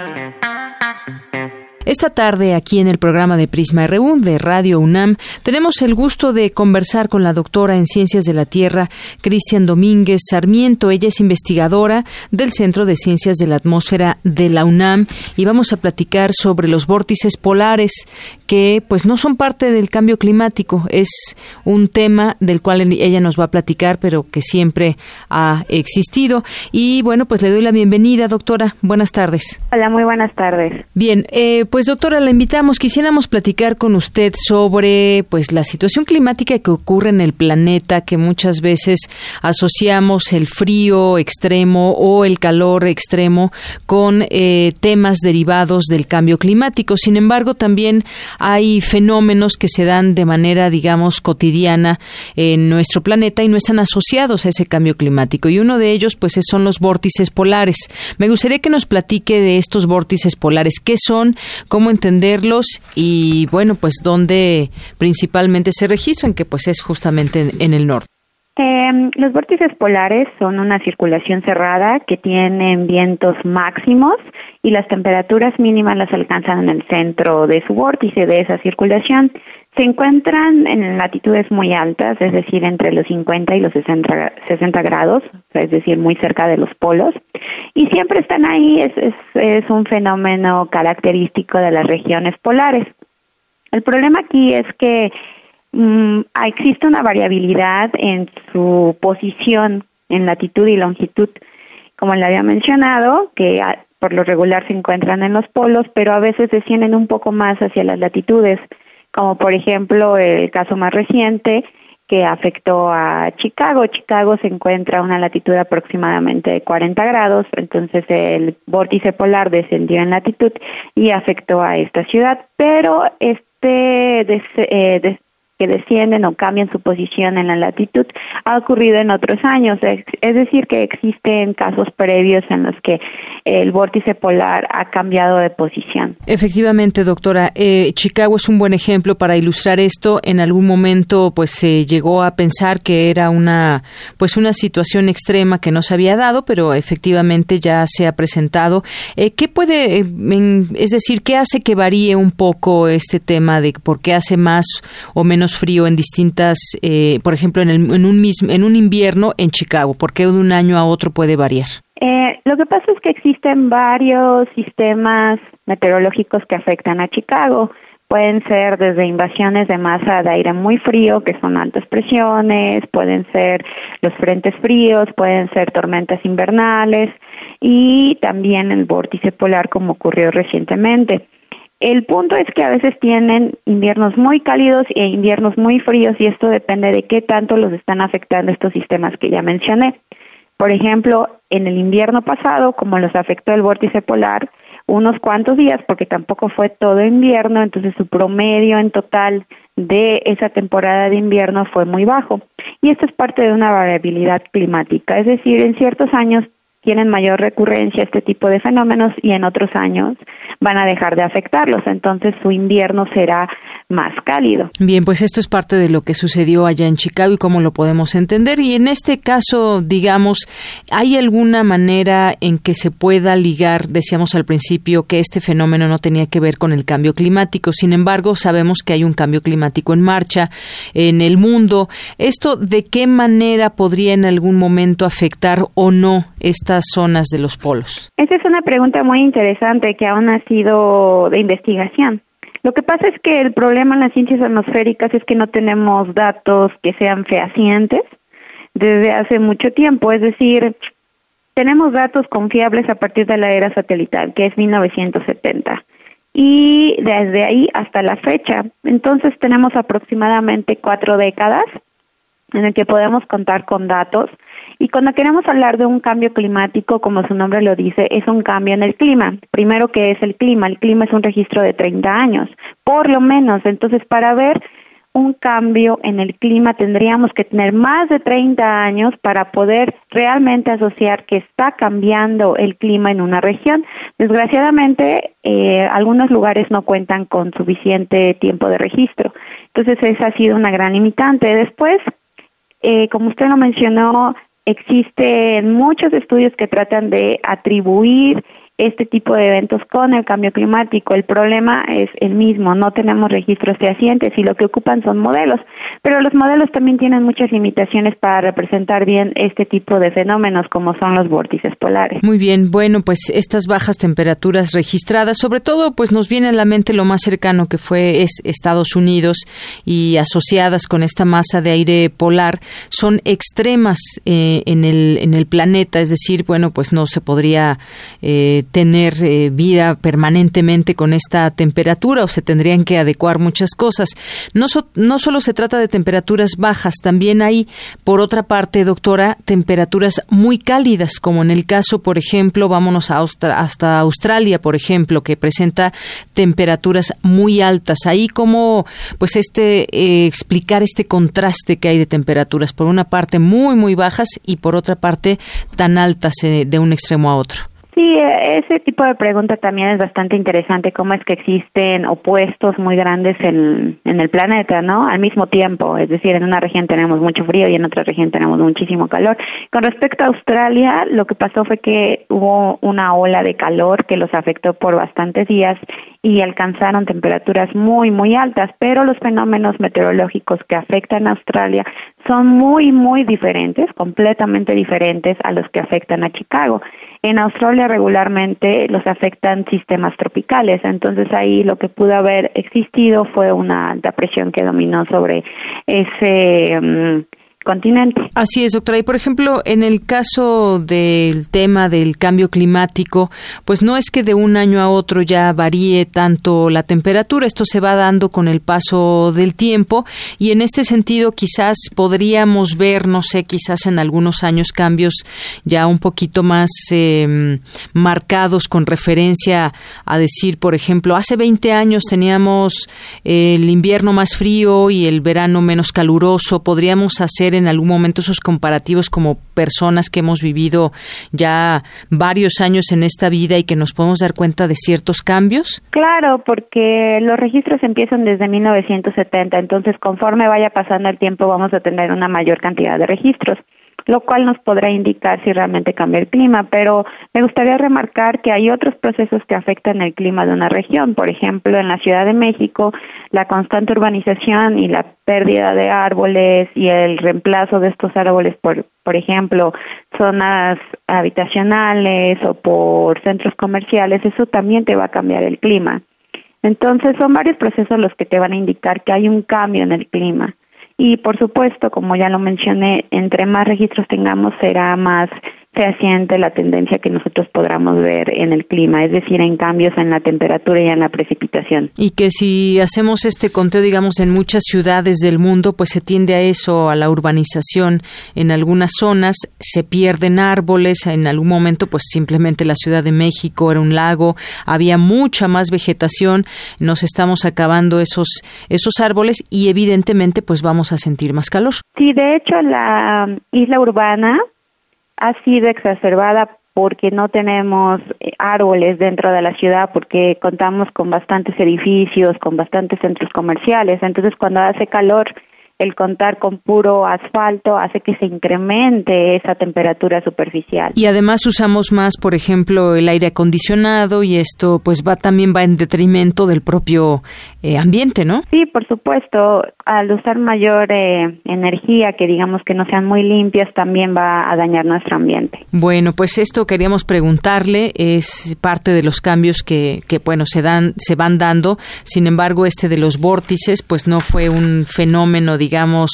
Esta tarde, aquí en el programa de Prisma RU de Radio UNAM, tenemos el gusto de conversar con la doctora en Ciencias de la Tierra, Cristian Domínguez Sarmiento. Ella es investigadora del Centro de Ciencias de la Atmósfera de la UNAM y vamos a platicar sobre los vórtices polares que pues no son parte del cambio climático. Es un tema del cual ella nos va a platicar, pero que siempre ha existido. Y bueno, pues le doy la bienvenida, doctora. Buenas tardes. Hola, muy buenas tardes. Bien, eh, pues doctora, la invitamos. Quisiéramos platicar con usted sobre pues la situación climática que ocurre en el planeta, que muchas veces asociamos el frío extremo o el calor extremo con eh, temas derivados del cambio climático. Sin embargo, también hay fenómenos que se dan de manera, digamos, cotidiana en nuestro planeta y no están asociados a ese cambio climático. Y uno de ellos, pues, son los vórtices polares. Me gustaría que nos platique de estos vórtices polares. ¿Qué son? Cómo entenderlos y, bueno, pues dónde principalmente se registran, que pues es justamente en, el norte. Em, los vórtices polares son una circulación cerrada que tienen vientos máximos y las temperaturas mínimas las alcanzan en el centro de su vórtice de esa circulación. Se encuentran en latitudes muy altas, es decir, entre los 50 y los 60, 60 grados, es decir, muy cerca de los polos, y siempre están ahí, es, es, es un fenómeno característico de las regiones polares. El problema aquí es que mm, existe una variabilidad en su posición en latitud y longitud, como le había mencionado, que por lo regular se encuentran en los polos, pero a veces descienden un poco más hacia las latitudes como por ejemplo el caso más reciente que afectó a Chicago. Chicago se encuentra a una latitud aproximadamente de 40 grados, entonces el vórtice polar descendió en latitud y afectó a esta ciudad, pero este eh, que descienden o cambian su posición en la latitud ha ocurrido en otros años, es decir, que existen casos previos en los que el vórtice polar ha cambiado de posición. Efectivamente, doctora, eh, Chicago es un buen ejemplo para ilustrar esto. En algún momento, pues se llegó a pensar que era una, pues una situación extrema que no se había dado, pero efectivamente ya se ha presentado. Eh, ¿Qué puede, eh, es decir, qué hace que varíe un poco este tema de por qué hace más o menos frío en distintas, eh, por ejemplo, en, en, un mismo, en un invierno en Chicago? ¿Por qué de un año a otro puede variar? Eh, lo que pasa es que existen varios sistemas meteorológicos que afectan a Chicago. Pueden ser desde invasiones de masa de aire muy frío, que son altas presiones, pueden ser los frentes fríos, pueden ser tormentas invernales y también el vórtice polar como ocurrió recientemente. El punto es que a veces tienen inviernos muy cálidos e inviernos muy fríos y esto depende de qué tanto los están afectando estos sistemas que ya mencioné. Por ejemplo, en el invierno pasado, como los afectó el vórtice polar, unos cuantos días, porque tampoco fue todo invierno, entonces su promedio en total de esa temporada de invierno fue muy bajo. Y esto es parte de una variabilidad climática, es decir, en ciertos años tienen mayor recurrencia este tipo de fenómenos y en otros años van a dejar de afectarlos. Entonces su invierno será más cálido. Bien, pues esto es parte de lo que sucedió allá en Chicago y cómo lo podemos entender. Y en este caso, digamos, ¿hay alguna manera en que se pueda ligar, decíamos al principio, que este fenómeno no tenía que ver con el cambio climático? Sin embargo, sabemos que hay un cambio climático en marcha en el mundo. ¿Esto de qué manera podría en algún momento afectar o no estas zonas de los polos? Esa es una pregunta muy interesante que aún ha sido de investigación. Lo que pasa es que el problema en las ciencias atmosféricas es que no tenemos datos que sean fehacientes desde hace mucho tiempo, es decir, tenemos datos confiables a partir de la era satelital, que es 1970 y desde ahí hasta la fecha. Entonces tenemos aproximadamente cuatro décadas en el que podemos contar con datos. Y cuando queremos hablar de un cambio climático, como su nombre lo dice, es un cambio en el clima. Primero, ¿qué es el clima? El clima es un registro de 30 años, por lo menos. Entonces, para ver un cambio en el clima tendríamos que tener más de 30 años para poder realmente asociar que está cambiando el clima en una región. Desgraciadamente, eh, algunos lugares no cuentan con suficiente tiempo de registro. Entonces, esa ha sido una gran limitante. Después, eh, como usted lo mencionó, existen muchos estudios que tratan de atribuir este tipo de eventos con el cambio climático. El problema es el mismo, no tenemos registros fehacientes y lo que ocupan son modelos, pero los modelos también tienen muchas limitaciones para representar bien este tipo de fenómenos como son los vórtices polares. Muy bien, bueno, pues estas bajas temperaturas registradas, sobre todo pues nos viene a la mente lo más cercano que fue es Estados Unidos y asociadas con esta masa de aire polar son extremas eh, en el en el planeta, es decir, bueno, pues no se podría eh, tener eh, vida permanentemente con esta temperatura o se tendrían que adecuar muchas cosas. No, no solo se trata de temperaturas bajas, también hay, por otra parte, doctora, temperaturas muy cálidas, como en el caso, por ejemplo, vámonos a hasta Australia, por ejemplo, que presenta temperaturas muy altas. Ahí como, pues, este, eh, explicar este contraste que hay de temperaturas, por una parte muy, muy bajas y por otra parte tan altas eh, de un extremo a otro. Sí, ese tipo de pregunta también es bastante interesante, cómo es que existen opuestos muy grandes en, en el planeta, ¿no? Al mismo tiempo, es decir, en una región tenemos mucho frío y en otra región tenemos muchísimo calor. Con respecto a Australia, lo que pasó fue que hubo una ola de calor que los afectó por bastantes días y alcanzaron temperaturas muy, muy altas, pero los fenómenos meteorológicos que afectan a Australia son muy, muy diferentes, completamente diferentes a los que afectan a Chicago. En Australia regularmente los afectan sistemas tropicales, entonces ahí lo que pudo haber existido fue una alta presión que dominó sobre ese mm, continente. Así es, doctora. Y por ejemplo, en el caso del tema del cambio climático, pues no es que de un año a otro ya varíe tanto la temperatura, esto se va dando con el paso del tiempo y en este sentido quizás podríamos ver, no sé, quizás en algunos años cambios ya un poquito más em, marcados con referencia a decir, por ejemplo, hace 20 años teníamos el invierno más frío y el verano menos caluroso, podríamos hacer en algún momento esos comparativos como personas que hemos vivido ya varios años en esta vida y que nos podemos dar cuenta de ciertos cambios? Claro, porque los registros empiezan desde 1970, entonces conforme vaya pasando el tiempo vamos a tener una mayor cantidad de registros lo cual nos podrá indicar si realmente cambia el clima, pero me gustaría remarcar que hay otros procesos que afectan el clima de una región. Por ejemplo, en la Ciudad de México, la constante urbanización y la pérdida de árboles y el reemplazo de estos árboles por, por ejemplo, zonas habitacionales o por centros comerciales, eso también te va a cambiar el clima. Entonces, son varios procesos los que te van a indicar que hay un cambio en el clima. Y por supuesto, como ya lo mencioné, entre más registros tengamos, será más fehaciente la tendencia que nosotros podamos ver en el clima, es decir, en cambios en la temperatura y en la precipitación. Y que si hacemos este conteo, digamos, en muchas ciudades del mundo, pues se tiende a eso, a la urbanización. En algunas zonas se pierden árboles, en algún momento, pues simplemente la Ciudad de México era un lago, había mucha más vegetación, nos estamos acabando esos, esos árboles y evidentemente, pues vamos a sentir más calor. Sí, de hecho, la isla urbana ha sido exacerbada porque no tenemos eh, árboles dentro de la ciudad, porque contamos con bastantes edificios, con bastantes centros comerciales. Entonces, cuando hace calor, el contar con puro asfalto hace que se incremente esa temperatura superficial. Y además usamos más, por ejemplo, el aire acondicionado y esto pues va también va en detrimento del propio eh, ambiente, ¿no? Sí, por supuesto. Al usar mayor eh, energía, que digamos que no sean muy limpias, también va a dañar nuestro ambiente. Bueno, pues esto queríamos preguntarle, es parte de los cambios que, que bueno, se dan, se van dando. Sin embargo, este de los vórtices, pues no fue un fenómeno, digamos, digamos,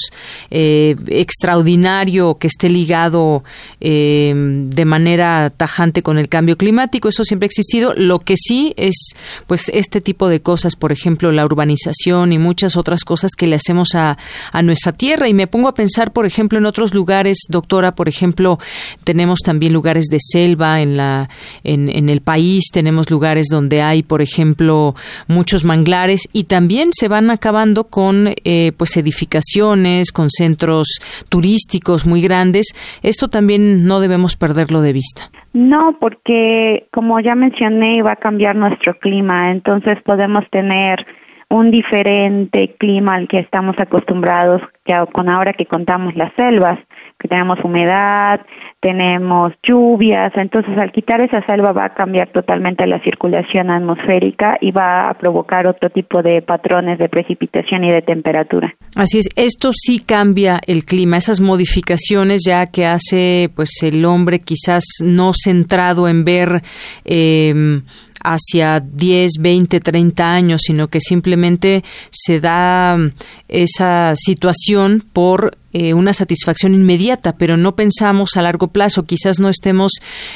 eh, extraordinario que esté ligado eh, de manera tajante con el cambio climático. Eso siempre ha existido. Lo que sí es, pues, este tipo de cosas, por ejemplo, la urbanización y muchas otras cosas que le hacemos a, a nuestra tierra. Y me pongo a pensar, por ejemplo, en otros lugares, doctora, por ejemplo, tenemos también lugares de selva en la, en, en el país, tenemos lugares donde hay, por ejemplo, muchos manglares y también se van acabando con, eh, pues, edificaciones con centros turísticos muy grandes. Esto también no debemos perderlo de vista. No, porque como ya mencioné, va a cambiar nuestro clima, entonces podemos tener un diferente clima al que estamos acostumbrados con ahora que contamos las selvas, que tenemos humedad, tenemos lluvias, entonces al quitar esa selva va a cambiar totalmente la circulación atmosférica y va a provocar otro tipo de patrones de precipitación y de temperatura. Así es, esto sí cambia el clima, esas modificaciones ya que hace pues el hombre quizás no centrado en ver eh, hacia 10, 20, 30 años, sino que simplemente se da mm, esa situación por eh, una satisfacción inmediata, pero no pensamos a largo plazo. Quizás no estemos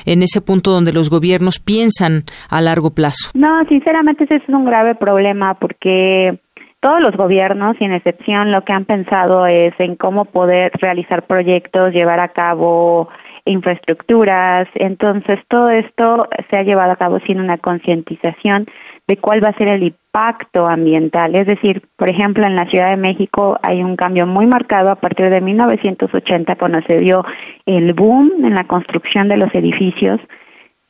en ese punto donde los gobiernos piensan a largo plazo. No, sinceramente ese es un grave problema porque todos los gobiernos, sin excepción, lo que han pensado es en cómo poder realizar proyectos, llevar a cabo infraestructuras. Entonces, todo esto se ha llevado a cabo sin una concientización de cuál va a ser el impacto ambiental. Es decir, por ejemplo, en la Ciudad de México hay un cambio muy marcado a partir de 1980, cuando se dio el boom en la construcción de los edificios.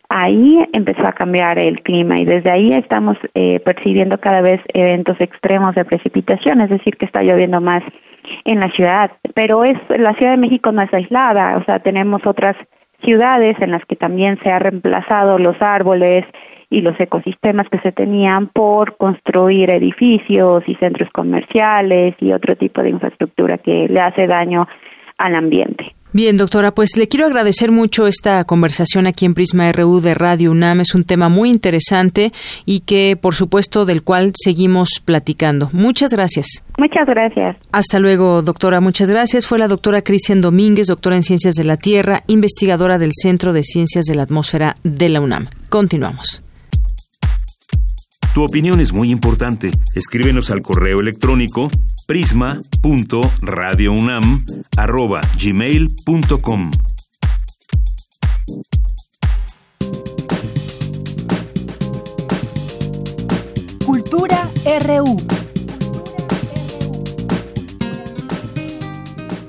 Ahí empezó a cambiar el clima y desde ahí estamos eh, percibiendo cada vez eventos extremos de precipitación, es decir, que está lloviendo más en la ciudad, pero es la Ciudad de México no es aislada, o sea, tenemos otras ciudades en las que también se ha reemplazado los árboles y los ecosistemas que se tenían por construir edificios y centros comerciales y otro tipo de infraestructura que le hace daño al ambiente. Bien, doctora, pues le quiero agradecer mucho esta conversación aquí en Prisma RU de Radio UNAM. Es un tema muy interesante y que, por supuesto, del cual seguimos platicando. Muchas gracias. Muchas gracias. Hasta luego, doctora. Muchas gracias. Fue la doctora Cristian Domínguez, doctora en Ciencias de la Tierra, investigadora del Centro de Ciencias de la Atmósfera de la UNAM. Continuamos. Tu opinión es muy importante. Escríbenos al correo electrónico prisma.radiounam@gmail.com. Cultura RU.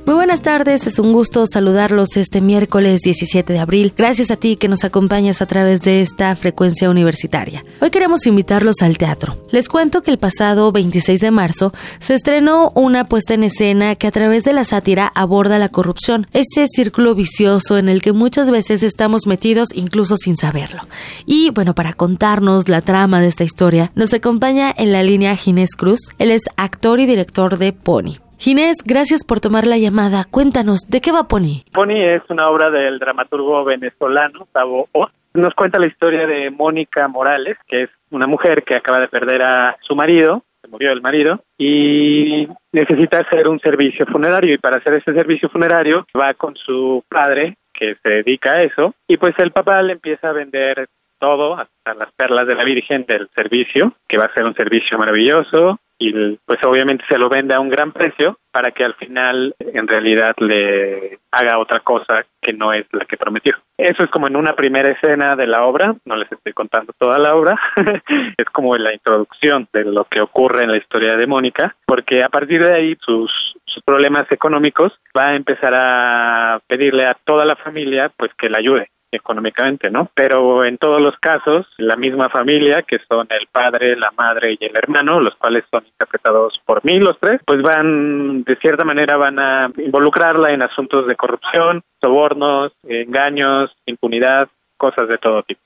Muy buenas tardes, es un gusto saludarlos este miércoles 17 de abril. Gracias a ti que nos acompañas a través de esta frecuencia universitaria. Hoy queremos invitarlos al teatro. Les cuento que el pasado 26 de marzo se estrenó una puesta en escena que a través de la sátira aborda la corrupción, ese círculo vicioso en el que muchas veces estamos metidos incluso sin saberlo. Y bueno, para contarnos la trama de esta historia, nos acompaña en la línea Ginés Cruz. Él es actor y director de Pony. Ginés, gracias por tomar la llamada. Cuéntanos, ¿de qué va Pony? Pony es una obra del dramaturgo venezolano Tavo O. Nos cuenta la historia de Mónica Morales, que es una mujer que acaba de perder a su marido, se murió el marido, y necesita hacer un servicio funerario. Y para hacer ese servicio funerario va con su padre, que se dedica a eso, y pues el papá le empieza a vender todo, hasta las perlas de la Virgen del servicio, que va a ser un servicio maravilloso, y pues obviamente se lo vende a un gran precio para que al final en realidad le haga otra cosa que no es la que prometió. Eso es como en una primera escena de la obra, no les estoy contando toda la obra, es como la introducción de lo que ocurre en la historia de Mónica, porque a partir de ahí sus, sus problemas económicos va a empezar a pedirle a toda la familia pues que la ayude económicamente, ¿no? Pero en todos los casos, la misma familia, que son el padre, la madre y el hermano, los cuales son interpretados por mí, los tres, pues van, de cierta manera, van a involucrarla en asuntos de corrupción, sobornos, engaños, impunidad, cosas de todo tipo.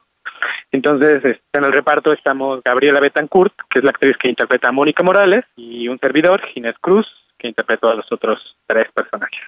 Entonces, este, en el reparto estamos Gabriela Betancourt, que es la actriz que interpreta a Mónica Morales, y un servidor, Ginés Cruz, que interpretó a los otros tres personajes.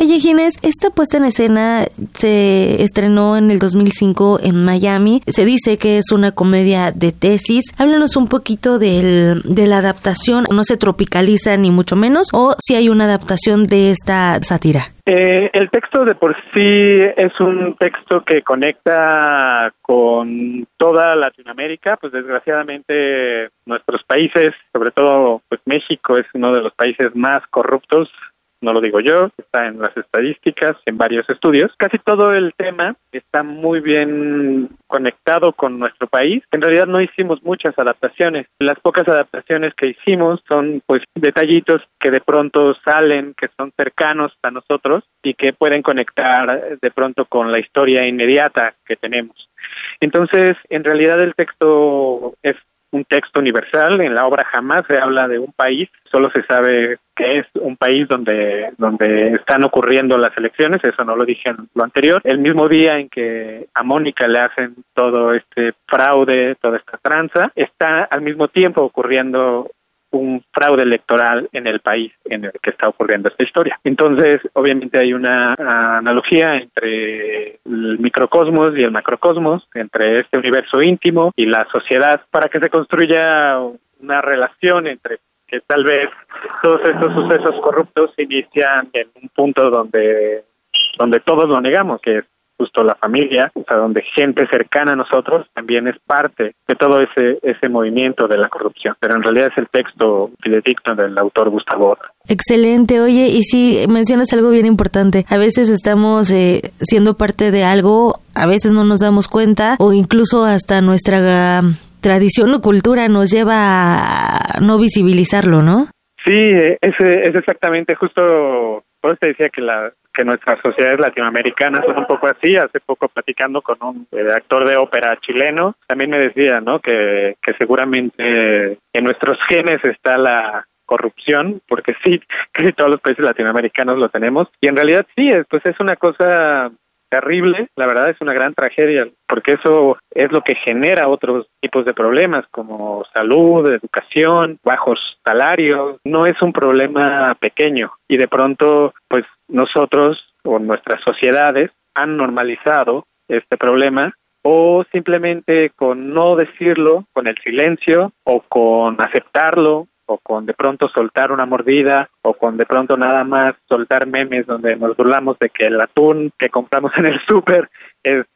Oye, Ginés, esta puesta en escena se estrenó en el 2005 en Miami. Se dice que es una comedia de tesis. Háblanos un poquito del, de la adaptación. No se tropicaliza ni mucho menos, o si hay una adaptación de esta sátira. Eh, el texto de por sí es un texto que conecta con toda Latinoamérica, pues desgraciadamente nuestros países, sobre todo pues México es uno de los países más corruptos no lo digo yo, está en las estadísticas, en varios estudios. Casi todo el tema está muy bien conectado con nuestro país. En realidad no hicimos muchas adaptaciones. Las pocas adaptaciones que hicimos son pues detallitos que de pronto salen, que son cercanos a nosotros y que pueden conectar de pronto con la historia inmediata que tenemos. Entonces, en realidad el texto es un texto universal. En la obra jamás se habla de un país, solo se sabe que es un país donde, donde están ocurriendo las elecciones, eso no lo dije en lo anterior. El mismo día en que a Mónica le hacen todo este fraude, toda esta tranza, está al mismo tiempo ocurriendo un fraude electoral en el país en el que está ocurriendo esta historia. Entonces, obviamente hay una analogía entre el microcosmos y el macrocosmos, entre este universo íntimo y la sociedad, para que se construya una relación entre que tal vez todos estos sucesos corruptos inician en un punto donde donde todos lo negamos, que es justo la familia, o sea, donde gente cercana a nosotros también es parte de todo ese ese movimiento de la corrupción. Pero en realidad es el texto fidedigno del autor Gustavo Excelente, oye, y si mencionas algo bien importante, a veces estamos eh, siendo parte de algo, a veces no nos damos cuenta o incluso hasta nuestra tradición o cultura nos lleva a no visibilizarlo, ¿no? Sí, es, es exactamente justo, por eso te decía que la, que nuestras sociedades latinoamericanas son un poco así. Hace poco platicando con un eh, actor de ópera chileno, también me decía, ¿no? Que, que seguramente en nuestros genes está la corrupción, porque sí, casi todos los países latinoamericanos lo tenemos. Y en realidad sí, pues es una cosa terrible, la verdad es una gran tragedia, porque eso es lo que genera otros tipos de problemas como salud, educación, bajos salarios. No es un problema pequeño y de pronto, pues nosotros o nuestras sociedades han normalizado este problema o simplemente con no decirlo, con el silencio o con aceptarlo o con de pronto soltar una mordida o con de pronto nada más soltar memes donde nos burlamos de que el atún que compramos en el súper es,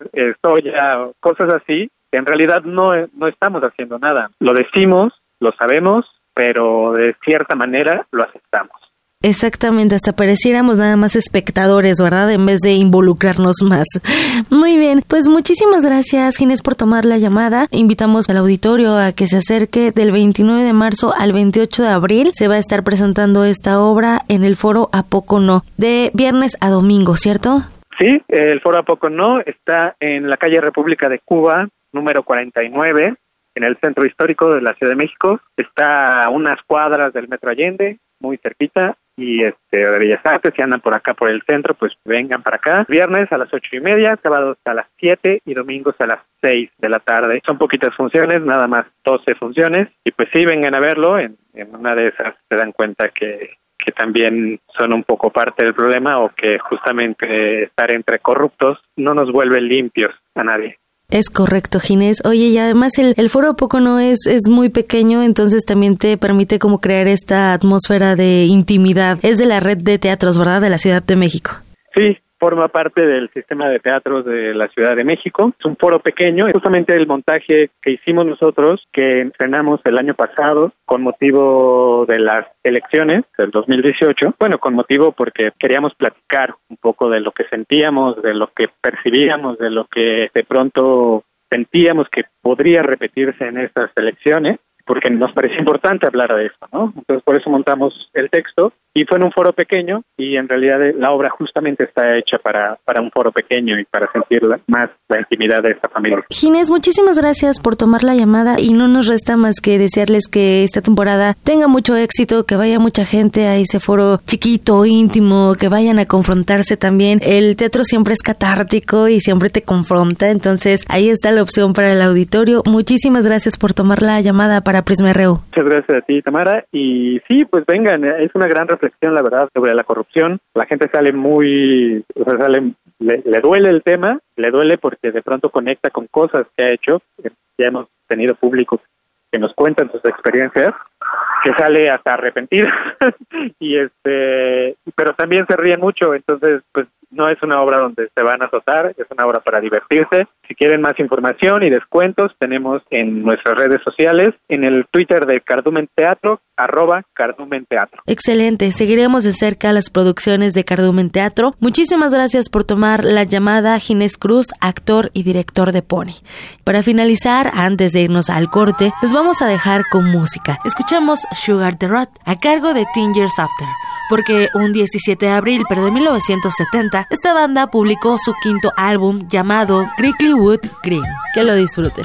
soya o cosas así, en realidad no, no estamos haciendo nada. Lo decimos, lo sabemos, pero de cierta manera lo aceptamos. Exactamente, hasta pareciéramos nada más espectadores, ¿verdad? En vez de involucrarnos más. Muy bien, pues muchísimas gracias, Ginés, por tomar la llamada. Invitamos al auditorio a que se acerque del 29 de marzo al 28 de abril. Se va a estar presentando esta obra en el foro A Poco No, de viernes a domingo, ¿cierto? Sí, el foro A Poco No está en la calle República de Cuba, número 49, en el centro histórico de la Ciudad de México. Está a unas cuadras del Metro Allende, muy cerquita y este de Bellas Artes, si andan por acá por el centro, pues vengan para acá. Viernes a las ocho y media, sábados a las siete y domingos a las seis de la tarde. Son poquitas funciones, nada más doce funciones, y pues sí, vengan a verlo, en, en una de esas se dan cuenta que, que también son un poco parte del problema o que justamente estar entre corruptos no nos vuelve limpios a nadie. Es correcto, Ginés. Oye, y además el, el foro poco no es, es muy pequeño, entonces también te permite como crear esta atmósfera de intimidad. Es de la red de teatros, ¿verdad? De la Ciudad de México. Sí, forma parte del sistema de teatros de la Ciudad de México. Es un foro pequeño, es justamente el montaje que hicimos nosotros, que entrenamos el año pasado con motivo de las elecciones del 2018. Bueno, con motivo porque queríamos platicar un poco de lo que sentíamos, de lo que percibíamos, de lo que de pronto sentíamos que podría repetirse en estas elecciones porque nos parecía importante hablar de esto, ¿no? Entonces por eso montamos el texto y fue en un foro pequeño y en realidad la obra justamente está hecha para, para un foro pequeño y para sentir más la intimidad de esta familia. Ginés, muchísimas gracias por tomar la llamada y no nos resta más que desearles que esta temporada tenga mucho éxito, que vaya mucha gente a ese foro chiquito, íntimo, que vayan a confrontarse también. El teatro siempre es catártico y siempre te confronta, entonces ahí está la opción para el auditorio. Muchísimas gracias por tomar la llamada para Prisma RU. Muchas gracias a ti, Tamara. Y sí, pues vengan, es una gran reflexión la verdad, sobre la corrupción. La gente sale muy, o sea, sale, le, duele el tema, le duele porque de pronto conecta con cosas que ha hecho. Ya hemos tenido públicos que nos cuentan sus experiencias, que sale hasta arrepentido y este, pero también se ríen mucho, entonces pues no es una obra donde se van a azotar, es una obra para divertirse. Si quieren más información y descuentos, tenemos en nuestras redes sociales, en el Twitter de Cardumen Teatro, arroba Cardumen Teatro. Excelente, seguiremos de cerca las producciones de Cardumen Teatro. Muchísimas gracias por tomar la llamada Ginés Cruz, actor y director de Pony. Para finalizar, antes de irnos al corte, les vamos a dejar con música. Escuchamos Sugar the Rat a cargo de Teen Years After, porque un 17 de abril, pero de 1970, esta banda publicó su quinto álbum llamado Greekly Wood Green. Que lo disfruten.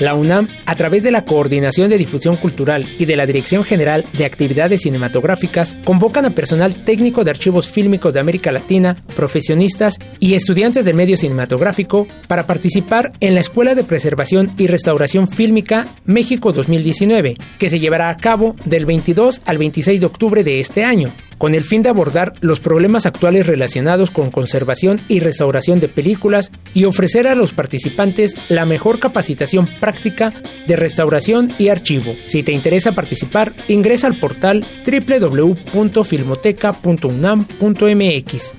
La UNAM, a través de la Coordinación de Difusión Cultural y de la Dirección General de Actividades Cinematográficas, convocan a personal técnico de archivos fílmicos de América Latina, profesionistas y estudiantes del medio cinematográfico para participar en la Escuela de Preservación y Restauración Fílmica México 2019, que se llevará a cabo del 22 al 26 de octubre de este año. Con el fin de abordar los problemas actuales relacionados con conservación y restauración de películas y ofrecer a los participantes la mejor capacitación práctica de restauración y archivo. Si te interesa participar, ingresa al portal www.filmoteca.unam.mx.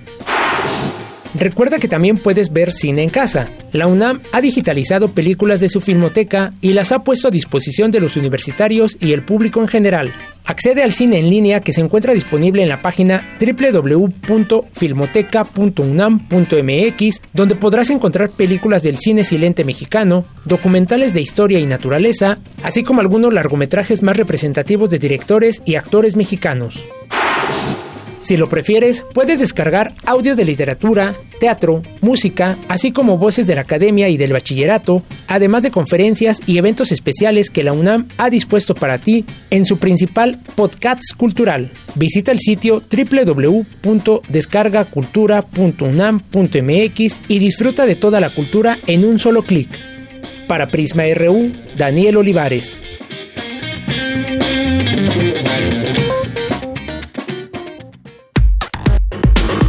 Recuerda que también puedes ver cine en casa. La UNAM ha digitalizado películas de su filmoteca y las ha puesto a disposición de los universitarios y el público en general. Accede al cine en línea que se encuentra disponible en la página www.filmoteca.unam.mx, donde podrás encontrar películas del cine silente mexicano, documentales de historia y naturaleza, así como algunos largometrajes más representativos de directores y actores mexicanos. Si lo prefieres, puedes descargar audios de literatura, teatro, música, así como voces de la academia y del bachillerato, además de conferencias y eventos especiales que la UNAM ha dispuesto para ti en su principal podcast cultural. Visita el sitio www.descargacultura.unam.mx y disfruta de toda la cultura en un solo clic. Para Prisma RU, Daniel Olivares.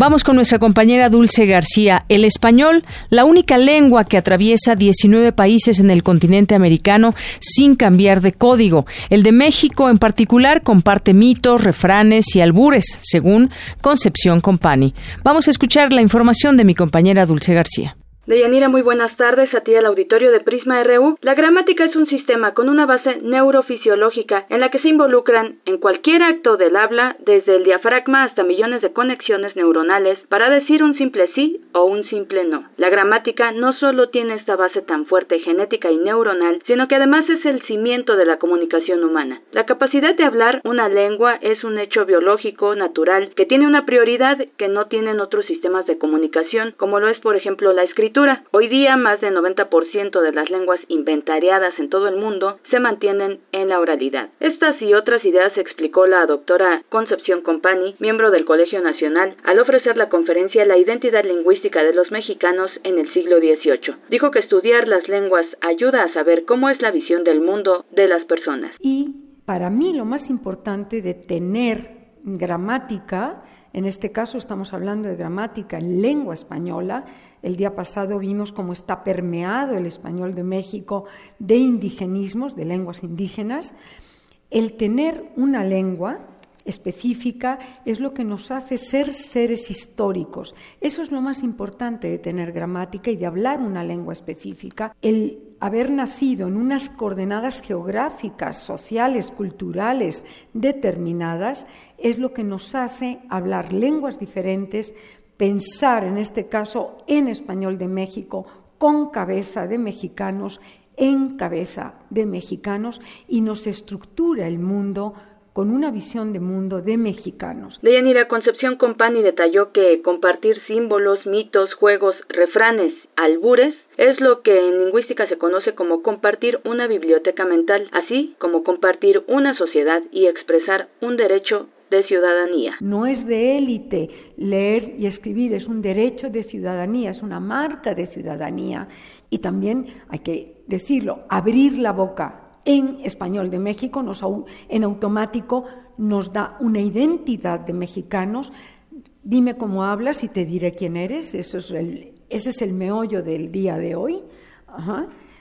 Vamos con nuestra compañera Dulce García. El español, la única lengua que atraviesa 19 países en el continente americano sin cambiar de código. El de México en particular comparte mitos, refranes y albures, según Concepción Company. Vamos a escuchar la información de mi compañera Dulce García. Deyanira, muy buenas tardes a ti al auditorio de Prisma RU. La gramática es un sistema con una base neurofisiológica en la que se involucran en cualquier acto del habla, desde el diafragma hasta millones de conexiones neuronales para decir un simple sí o un simple no. La gramática no solo tiene esta base tan fuerte genética y neuronal, sino que además es el cimiento de la comunicación humana. La capacidad de hablar una lengua es un hecho biológico natural que tiene una prioridad que no tienen otros sistemas de comunicación, como lo es por ejemplo la escritura Hoy día más del 90% de las lenguas inventariadas en todo el mundo se mantienen en la oralidad. Estas y otras ideas explicó la doctora Concepción Compani, miembro del Colegio Nacional, al ofrecer la conferencia La identidad lingüística de los mexicanos en el siglo XVIII. Dijo que estudiar las lenguas ayuda a saber cómo es la visión del mundo de las personas. Y para mí lo más importante de tener gramática, en este caso estamos hablando de gramática en lengua española, el día pasado vimos cómo está permeado el español de México de indigenismos, de lenguas indígenas. El tener una lengua específica es lo que nos hace ser seres históricos. Eso es lo más importante de tener gramática y de hablar una lengua específica. El haber nacido en unas coordenadas geográficas, sociales, culturales determinadas es lo que nos hace hablar lenguas diferentes, pensar en este caso en español de México con cabeza de mexicanos, en cabeza de mexicanos y nos estructura el mundo con una visión de mundo de mexicanos. Deyanira Concepción Compani detalló que compartir símbolos, mitos, juegos, refranes, albures es lo que en lingüística se conoce como compartir una biblioteca mental, así como compartir una sociedad y expresar un derecho de ciudadanía. No es de élite leer y escribir, es un derecho de ciudadanía, es una marca de ciudadanía. Y también hay que decirlo, abrir la boca en español de México, nos, en automático nos da una identidad de mexicanos. Dime cómo hablas y te diré quién eres, Eso es el, ese es el meollo del día de hoy.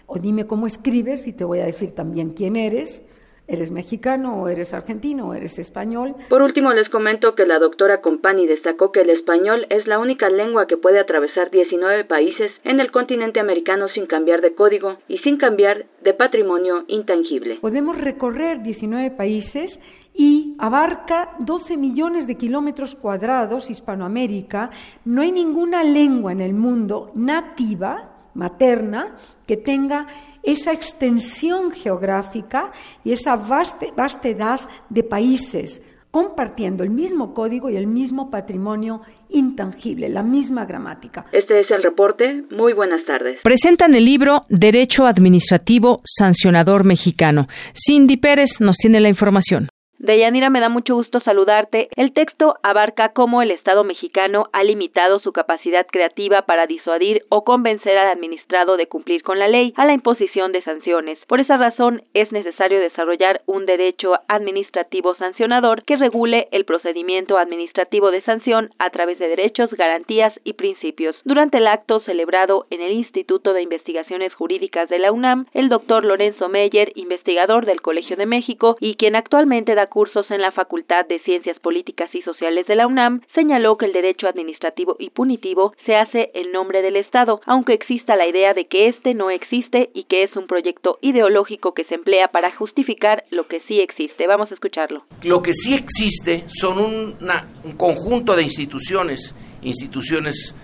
O dime cómo escribes y te voy a decir también quién eres eres mexicano o eres argentino o eres español. Por último, les comento que la doctora Compani destacó que el español es la única lengua que puede atravesar 19 países en el continente americano sin cambiar de código y sin cambiar de patrimonio intangible. Podemos recorrer 19 países y abarca 12 millones de kilómetros cuadrados Hispanoamérica. No hay ninguna lengua en el mundo nativa materna que tenga esa extensión geográfica y esa vastedad de países compartiendo el mismo código y el mismo patrimonio intangible, la misma gramática. Este es el reporte. Muy buenas tardes. Presentan el libro Derecho Administrativo Sancionador Mexicano. Cindy Pérez nos tiene la información. Deyanira, me da mucho gusto saludarte. El texto abarca cómo el Estado mexicano ha limitado su capacidad creativa para disuadir o convencer al administrado de cumplir con la ley a la imposición de sanciones. Por esa razón, es necesario desarrollar un derecho administrativo sancionador que regule el procedimiento administrativo de sanción a través de derechos, garantías y principios. Durante el acto celebrado en el Instituto de Investigaciones Jurídicas de la UNAM, el doctor Lorenzo Meyer, investigador del Colegio de México y quien actualmente da cursos en la Facultad de Ciencias Políticas y Sociales de la UNAM, señaló que el derecho administrativo y punitivo se hace en nombre del Estado, aunque exista la idea de que éste no existe y que es un proyecto ideológico que se emplea para justificar lo que sí existe. Vamos a escucharlo. Lo que sí existe son un conjunto de instituciones, instituciones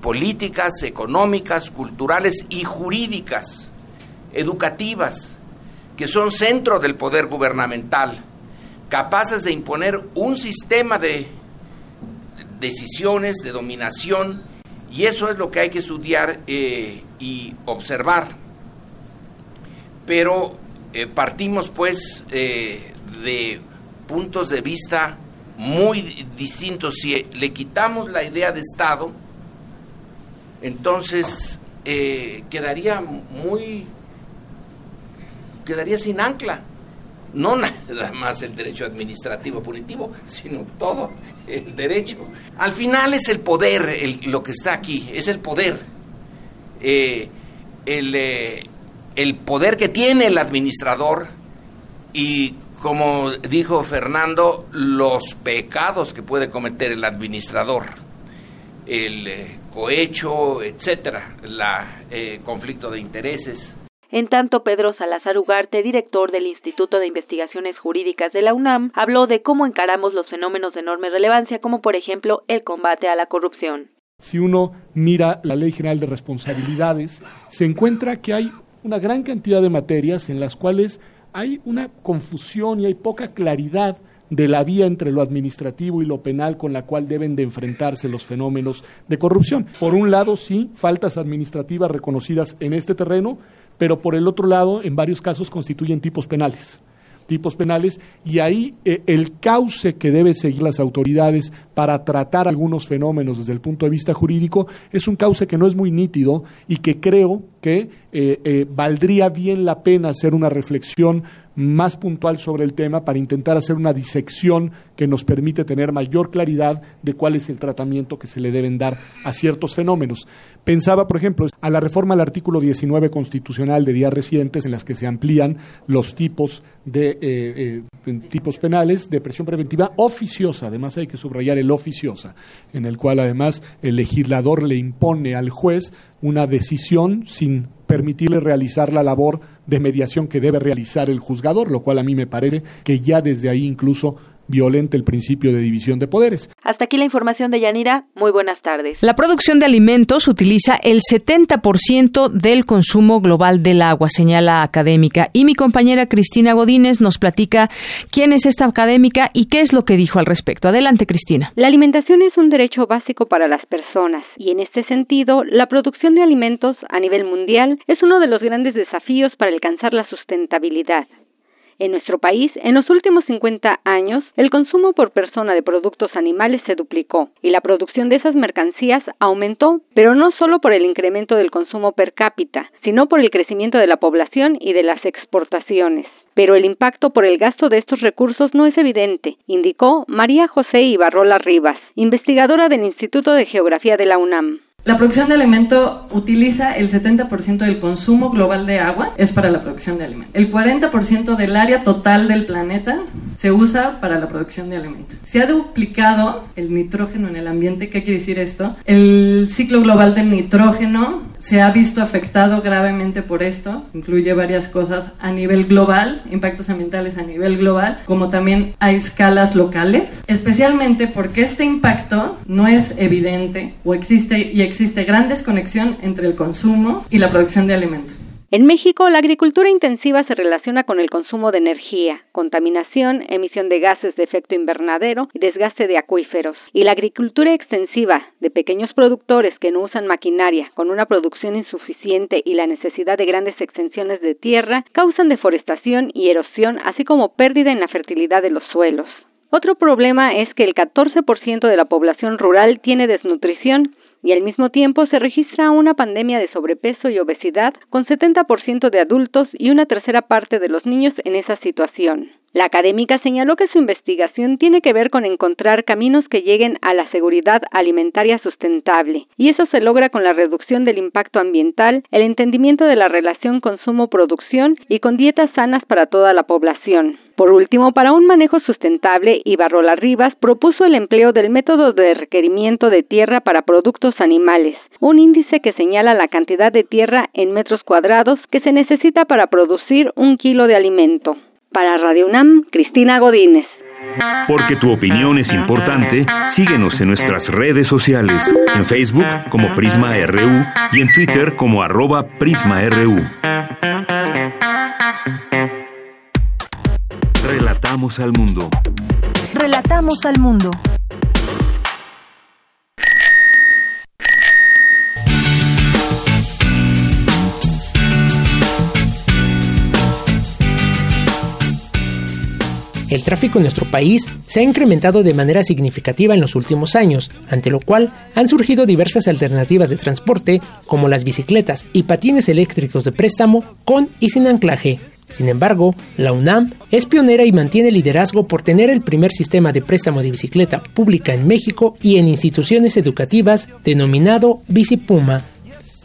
políticas, económicas, culturales y jurídicas, educativas, que son centro del poder gubernamental capaces de imponer un sistema de decisiones, de dominación, y eso es lo que hay que estudiar eh, y observar. Pero eh, partimos pues eh, de puntos de vista muy distintos. Si le quitamos la idea de Estado, entonces quedaría muy quedaría sin ancla no nada más el derecho administrativo punitivo, sino todo el derecho. Al final es el poder lo que está aquí, es el poder. Eh, el, eh, el poder que tiene el administrador y como dijo Fernando, los pecados que puede cometer el administrador, el eh, cohecho, etcétera, el conflicto de intereses. En tanto, Pedro Salazar Ugarte, director del Instituto de Investigaciones Jurídicas de la UNAM, habló de cómo encaramos los fenómenos de enorme relevancia, como por ejemplo el combate a la corrupción. Si uno mira la Ley General de Responsabilidades, se encuentra que hay una gran cantidad de materias en las cuales hay una confusión y hay poca claridad de la vía entre lo administrativo y lo penal con la cual deben de enfrentarse los fenómenos de corrupción. Por un lado, sí, faltas administrativas reconocidas en este terreno, pero por el otro lado, en varios casos constituyen tipos penales tipos penales y ahí eh, el cauce que deben seguir las autoridades para tratar algunos fenómenos desde el punto de vista jurídico es un cauce que no es muy nítido y que creo que eh, eh, valdría bien la pena hacer una reflexión más puntual sobre el tema para intentar hacer una disección que nos permite tener mayor claridad de cuál es el tratamiento que se le deben dar a ciertos fenómenos. Pensaba, por ejemplo, a la reforma al artículo 19 constitucional de días recientes en las que se amplían los tipos de eh, eh, tipos penales de presión preventiva oficiosa, además hay que subrayar el oficiosa, en el cual además el legislador le impone al juez una decisión sin permitirle realizar la labor de mediación que debe realizar el juzgador, lo cual a mí me parece que ya desde ahí incluso violenta el principio de división de poderes. Hasta aquí la información de Yanira. Muy buenas tardes. La producción de alimentos utiliza el 70% del consumo global del agua, señala académica. Y mi compañera Cristina Godínez nos platica quién es esta académica y qué es lo que dijo al respecto. Adelante, Cristina. La alimentación es un derecho básico para las personas y en este sentido, la producción de alimentos a nivel mundial es uno de los grandes desafíos para alcanzar la sustentabilidad. En nuestro país, en los últimos 50 años, el consumo por persona de productos animales se duplicó y la producción de esas mercancías aumentó, pero no solo por el incremento del consumo per cápita, sino por el crecimiento de la población y de las exportaciones. Pero el impacto por el gasto de estos recursos no es evidente, indicó María José Ibarrola Rivas, investigadora del Instituto de Geografía de la UNAM. La producción de alimento utiliza el 70% del consumo global de agua, es para la producción de alimento. El 40% del área total del planeta se usa para la producción de alimento. Se ha duplicado el nitrógeno en el ambiente. ¿Qué quiere decir esto? El ciclo global del nitrógeno se ha visto afectado gravemente por esto. Incluye varias cosas a nivel global, impactos ambientales a nivel global, como también a escalas locales, especialmente porque este impacto no es evidente o existe y existe gran desconexión entre el consumo y la producción de alimentos. En México, la agricultura intensiva se relaciona con el consumo de energía, contaminación, emisión de gases de efecto invernadero y desgaste de acuíferos. Y la agricultura extensiva, de pequeños productores que no usan maquinaria, con una producción insuficiente y la necesidad de grandes extensiones de tierra, causan deforestación y erosión, así como pérdida en la fertilidad de los suelos. Otro problema es que el 14% de la población rural tiene desnutrición y al mismo tiempo se registra una pandemia de sobrepeso y obesidad con 70% de adultos y una tercera parte de los niños en esa situación. La académica señaló que su investigación tiene que ver con encontrar caminos que lleguen a la seguridad alimentaria sustentable, y eso se logra con la reducción del impacto ambiental, el entendimiento de la relación consumo-producción y con dietas sanas para toda la población. Por último, para un manejo sustentable, Ibarrola Rivas propuso el empleo del método de requerimiento de tierra para productos animales, un índice que señala la cantidad de tierra en metros cuadrados que se necesita para producir un kilo de alimento. Para Radio UNAM, Cristina Godínez. Porque tu opinión es importante, síguenos en nuestras redes sociales, en Facebook como Prisma RU y en Twitter como arroba PrismaRU. Relatamos al mundo. Relatamos al mundo. El tráfico en nuestro país se ha incrementado de manera significativa en los últimos años, ante lo cual han surgido diversas alternativas de transporte como las bicicletas y patines eléctricos de préstamo con y sin anclaje. Sin embargo, la UNAM es pionera y mantiene liderazgo por tener el primer sistema de préstamo de bicicleta pública en México y en instituciones educativas denominado Bicipuma,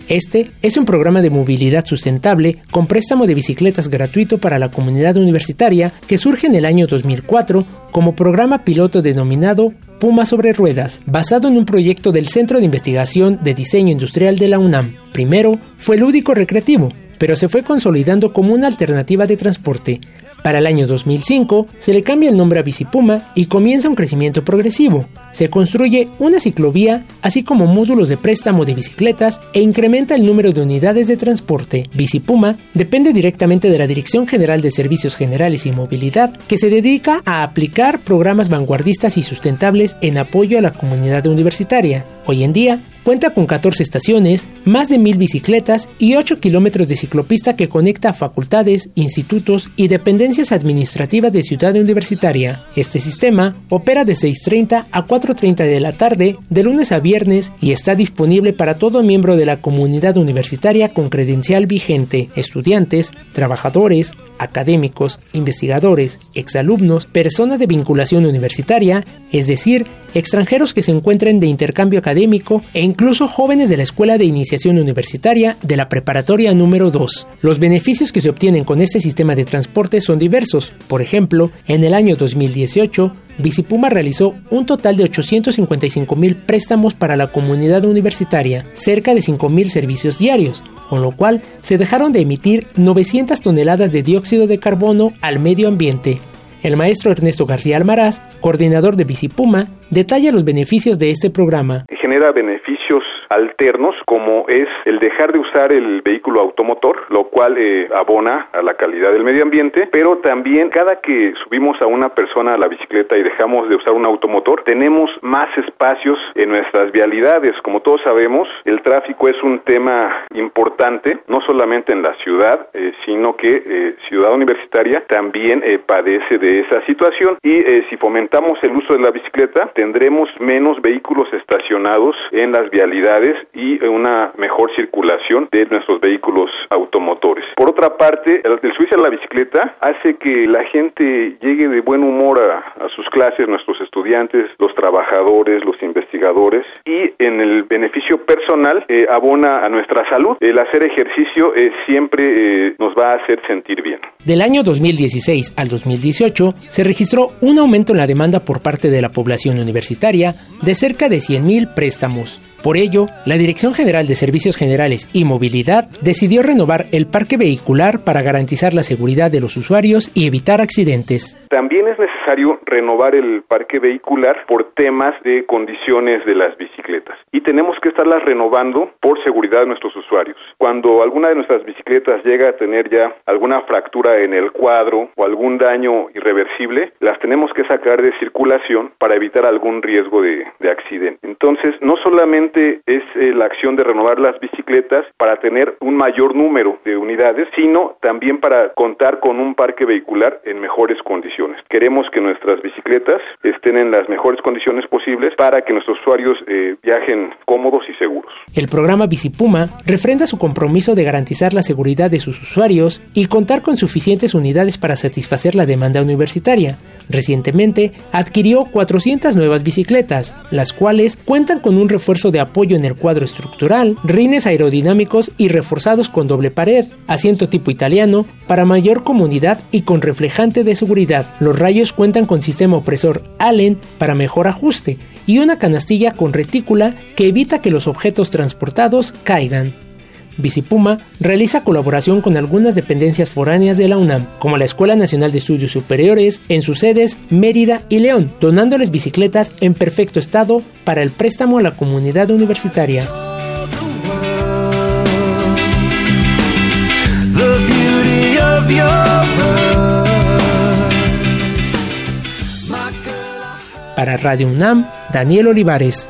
este es un programa de movilidad sustentable con préstamo de bicicletas gratuito para la comunidad universitaria que surge en el año 2004 como programa piloto denominado Puma sobre Ruedas, basado en un proyecto del Centro de Investigación de Diseño Industrial de la UNAM. Primero fue lúdico recreativo, pero se fue consolidando como una alternativa de transporte, para el año 2005 se le cambia el nombre a Bicipuma y comienza un crecimiento progresivo. Se construye una ciclovía, así como módulos de préstamo de bicicletas e incrementa el número de unidades de transporte. Bicipuma depende directamente de la Dirección General de Servicios Generales y Movilidad, que se dedica a aplicar programas vanguardistas y sustentables en apoyo a la comunidad universitaria. Hoy en día, Cuenta con 14 estaciones, más de 1000 bicicletas y 8 kilómetros de ciclopista que conecta a facultades, institutos y dependencias administrativas de Ciudad Universitaria. Este sistema opera de 6.30 a 4.30 de la tarde, de lunes a viernes, y está disponible para todo miembro de la comunidad universitaria con credencial vigente, estudiantes, trabajadores, académicos, investigadores, exalumnos, personas de vinculación universitaria, es decir, extranjeros que se encuentren de intercambio académico e incluso jóvenes de la Escuela de Iniciación Universitaria de la Preparatoria número 2. Los beneficios que se obtienen con este sistema de transporte son diversos. Por ejemplo, en el año 2018, Bicipuma realizó un total de 855 mil préstamos para la comunidad universitaria, cerca de 5 mil servicios diarios, con lo cual se dejaron de emitir 900 toneladas de dióxido de carbono al medio ambiente. El maestro Ernesto García Almaraz, coordinador de Bicipuma, detalla los beneficios de este programa. Genera beneficios alternos como es el dejar de usar el vehículo automotor, lo cual eh, abona a la calidad del medio ambiente, pero también cada que subimos a una persona a la bicicleta y dejamos de usar un automotor, tenemos más espacios en nuestras vialidades. Como todos sabemos, el tráfico es un tema importante, no solamente en la ciudad, eh, sino que eh, Ciudad Universitaria también padece de esa situación y si fomentamos el uso de la bicicleta, tendremos menos vehículos estacionados en las vialidades y una mejor circulación de nuestros vehículos automotores. Por otra parte, el, subirse a la bicicleta hace que la gente llegue de buen humor a, sus clases, nuestros estudiantes, los trabajadores, los investigadores y en el beneficio personal eh, abona a nuestra salud. El hacer ejercicio eh, siempre eh, nos va a hacer sentir bien. Del año 2016 al 2018 se registró un aumento en la demanda por parte de la población universitaria de cerca de 100.000 préstamos. Por ello, la Dirección General de Servicios Generales y Movilidad decidió renovar el parque vehicular para garantizar la seguridad de los usuarios y evitar accidentes. También es necesario renovar el parque vehicular por temas de condiciones de las bicicletas y tenemos que estarlas renovando por seguridad de nuestros usuarios. Cuando alguna de nuestras bicicletas llega a tener ya alguna fractura en el cuadro o algún daño irreversible, las tenemos que sacar de circulación para evitar algún riesgo de, de accidente. Entonces, no solamente es eh, la acción de renovar las bicicletas para tener un mayor número de unidades, sino también para contar con un parque vehicular en mejores condiciones. Queremos que nuestras bicicletas estén en las mejores condiciones posibles para que nuestros usuarios eh, viajen cómodos y seguros. El programa Bicipuma refrenda su compromiso de garantizar la seguridad de sus usuarios y contar con suficientes unidades para satisfacer la demanda universitaria. Recientemente adquirió 400 nuevas bicicletas, las cuales cuentan con un refuerzo de apoyo en el cuadro estructural, rines aerodinámicos y reforzados con doble pared, asiento tipo italiano para mayor comodidad y con reflejante de seguridad. Los rayos cuentan con sistema opresor Allen para mejor ajuste y una canastilla con retícula que evita que los objetos transportados caigan. Bicipuma realiza colaboración con algunas dependencias foráneas de la UNAM, como la Escuela Nacional de Estudios Superiores, en sus sedes Mérida y León, donándoles bicicletas en perfecto estado para el préstamo a la comunidad universitaria. Para Radio UNAM, Daniel Olivares.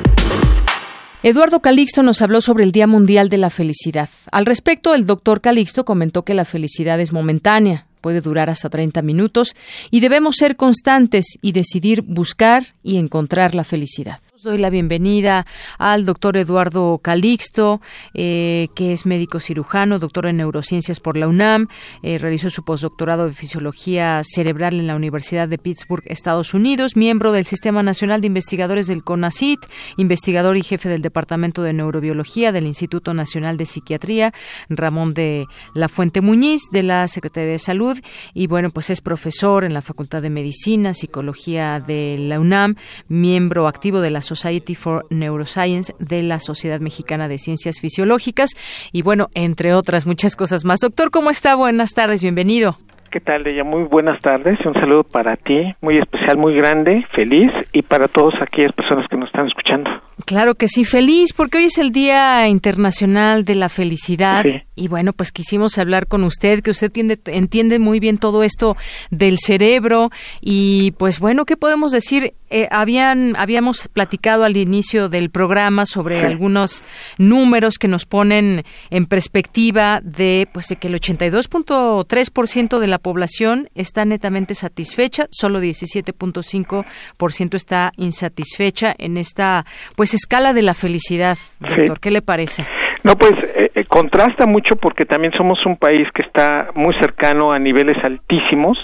Eduardo Calixto nos habló sobre el Día Mundial de la Felicidad. Al respecto, el doctor Calixto comentó que la felicidad es momentánea, puede durar hasta 30 minutos y debemos ser constantes y decidir buscar y encontrar la felicidad. Doy la bienvenida al doctor Eduardo Calixto, eh, que es médico cirujano, doctor en neurociencias por la UNAM, eh, realizó su postdoctorado de fisiología cerebral en la Universidad de Pittsburgh, Estados Unidos, miembro del Sistema Nacional de Investigadores del CONACIT, investigador y jefe del Departamento de Neurobiología del Instituto Nacional de Psiquiatría, Ramón de la Fuente Muñiz, de la Secretaría de Salud, y bueno, pues es profesor en la Facultad de Medicina, Psicología de la UNAM, miembro activo de la Society for Neuroscience de la Sociedad Mexicana de Ciencias Fisiológicas y bueno, entre otras muchas cosas más. Doctor, ¿cómo está? Buenas tardes, bienvenido. ¿Qué tal, ella? Muy buenas tardes. Un saludo para ti, muy especial, muy grande, feliz y para todas aquellas personas que nos están escuchando. Claro que sí, feliz, porque hoy es el Día Internacional de la Felicidad. Y bueno, pues quisimos hablar con usted, que usted entiende, entiende muy bien todo esto del cerebro. Y pues bueno, ¿qué podemos decir? Eh, habían, habíamos platicado al inicio del programa sobre algunos números que nos ponen en perspectiva de, pues, de que el 82.3% de la población está netamente satisfecha, solo 17.5% está insatisfecha en esta, pues, escala de la felicidad, doctor. ¿Qué le parece? No, pues eh, eh, contrasta mucho porque también somos un país que está muy cercano a niveles altísimos,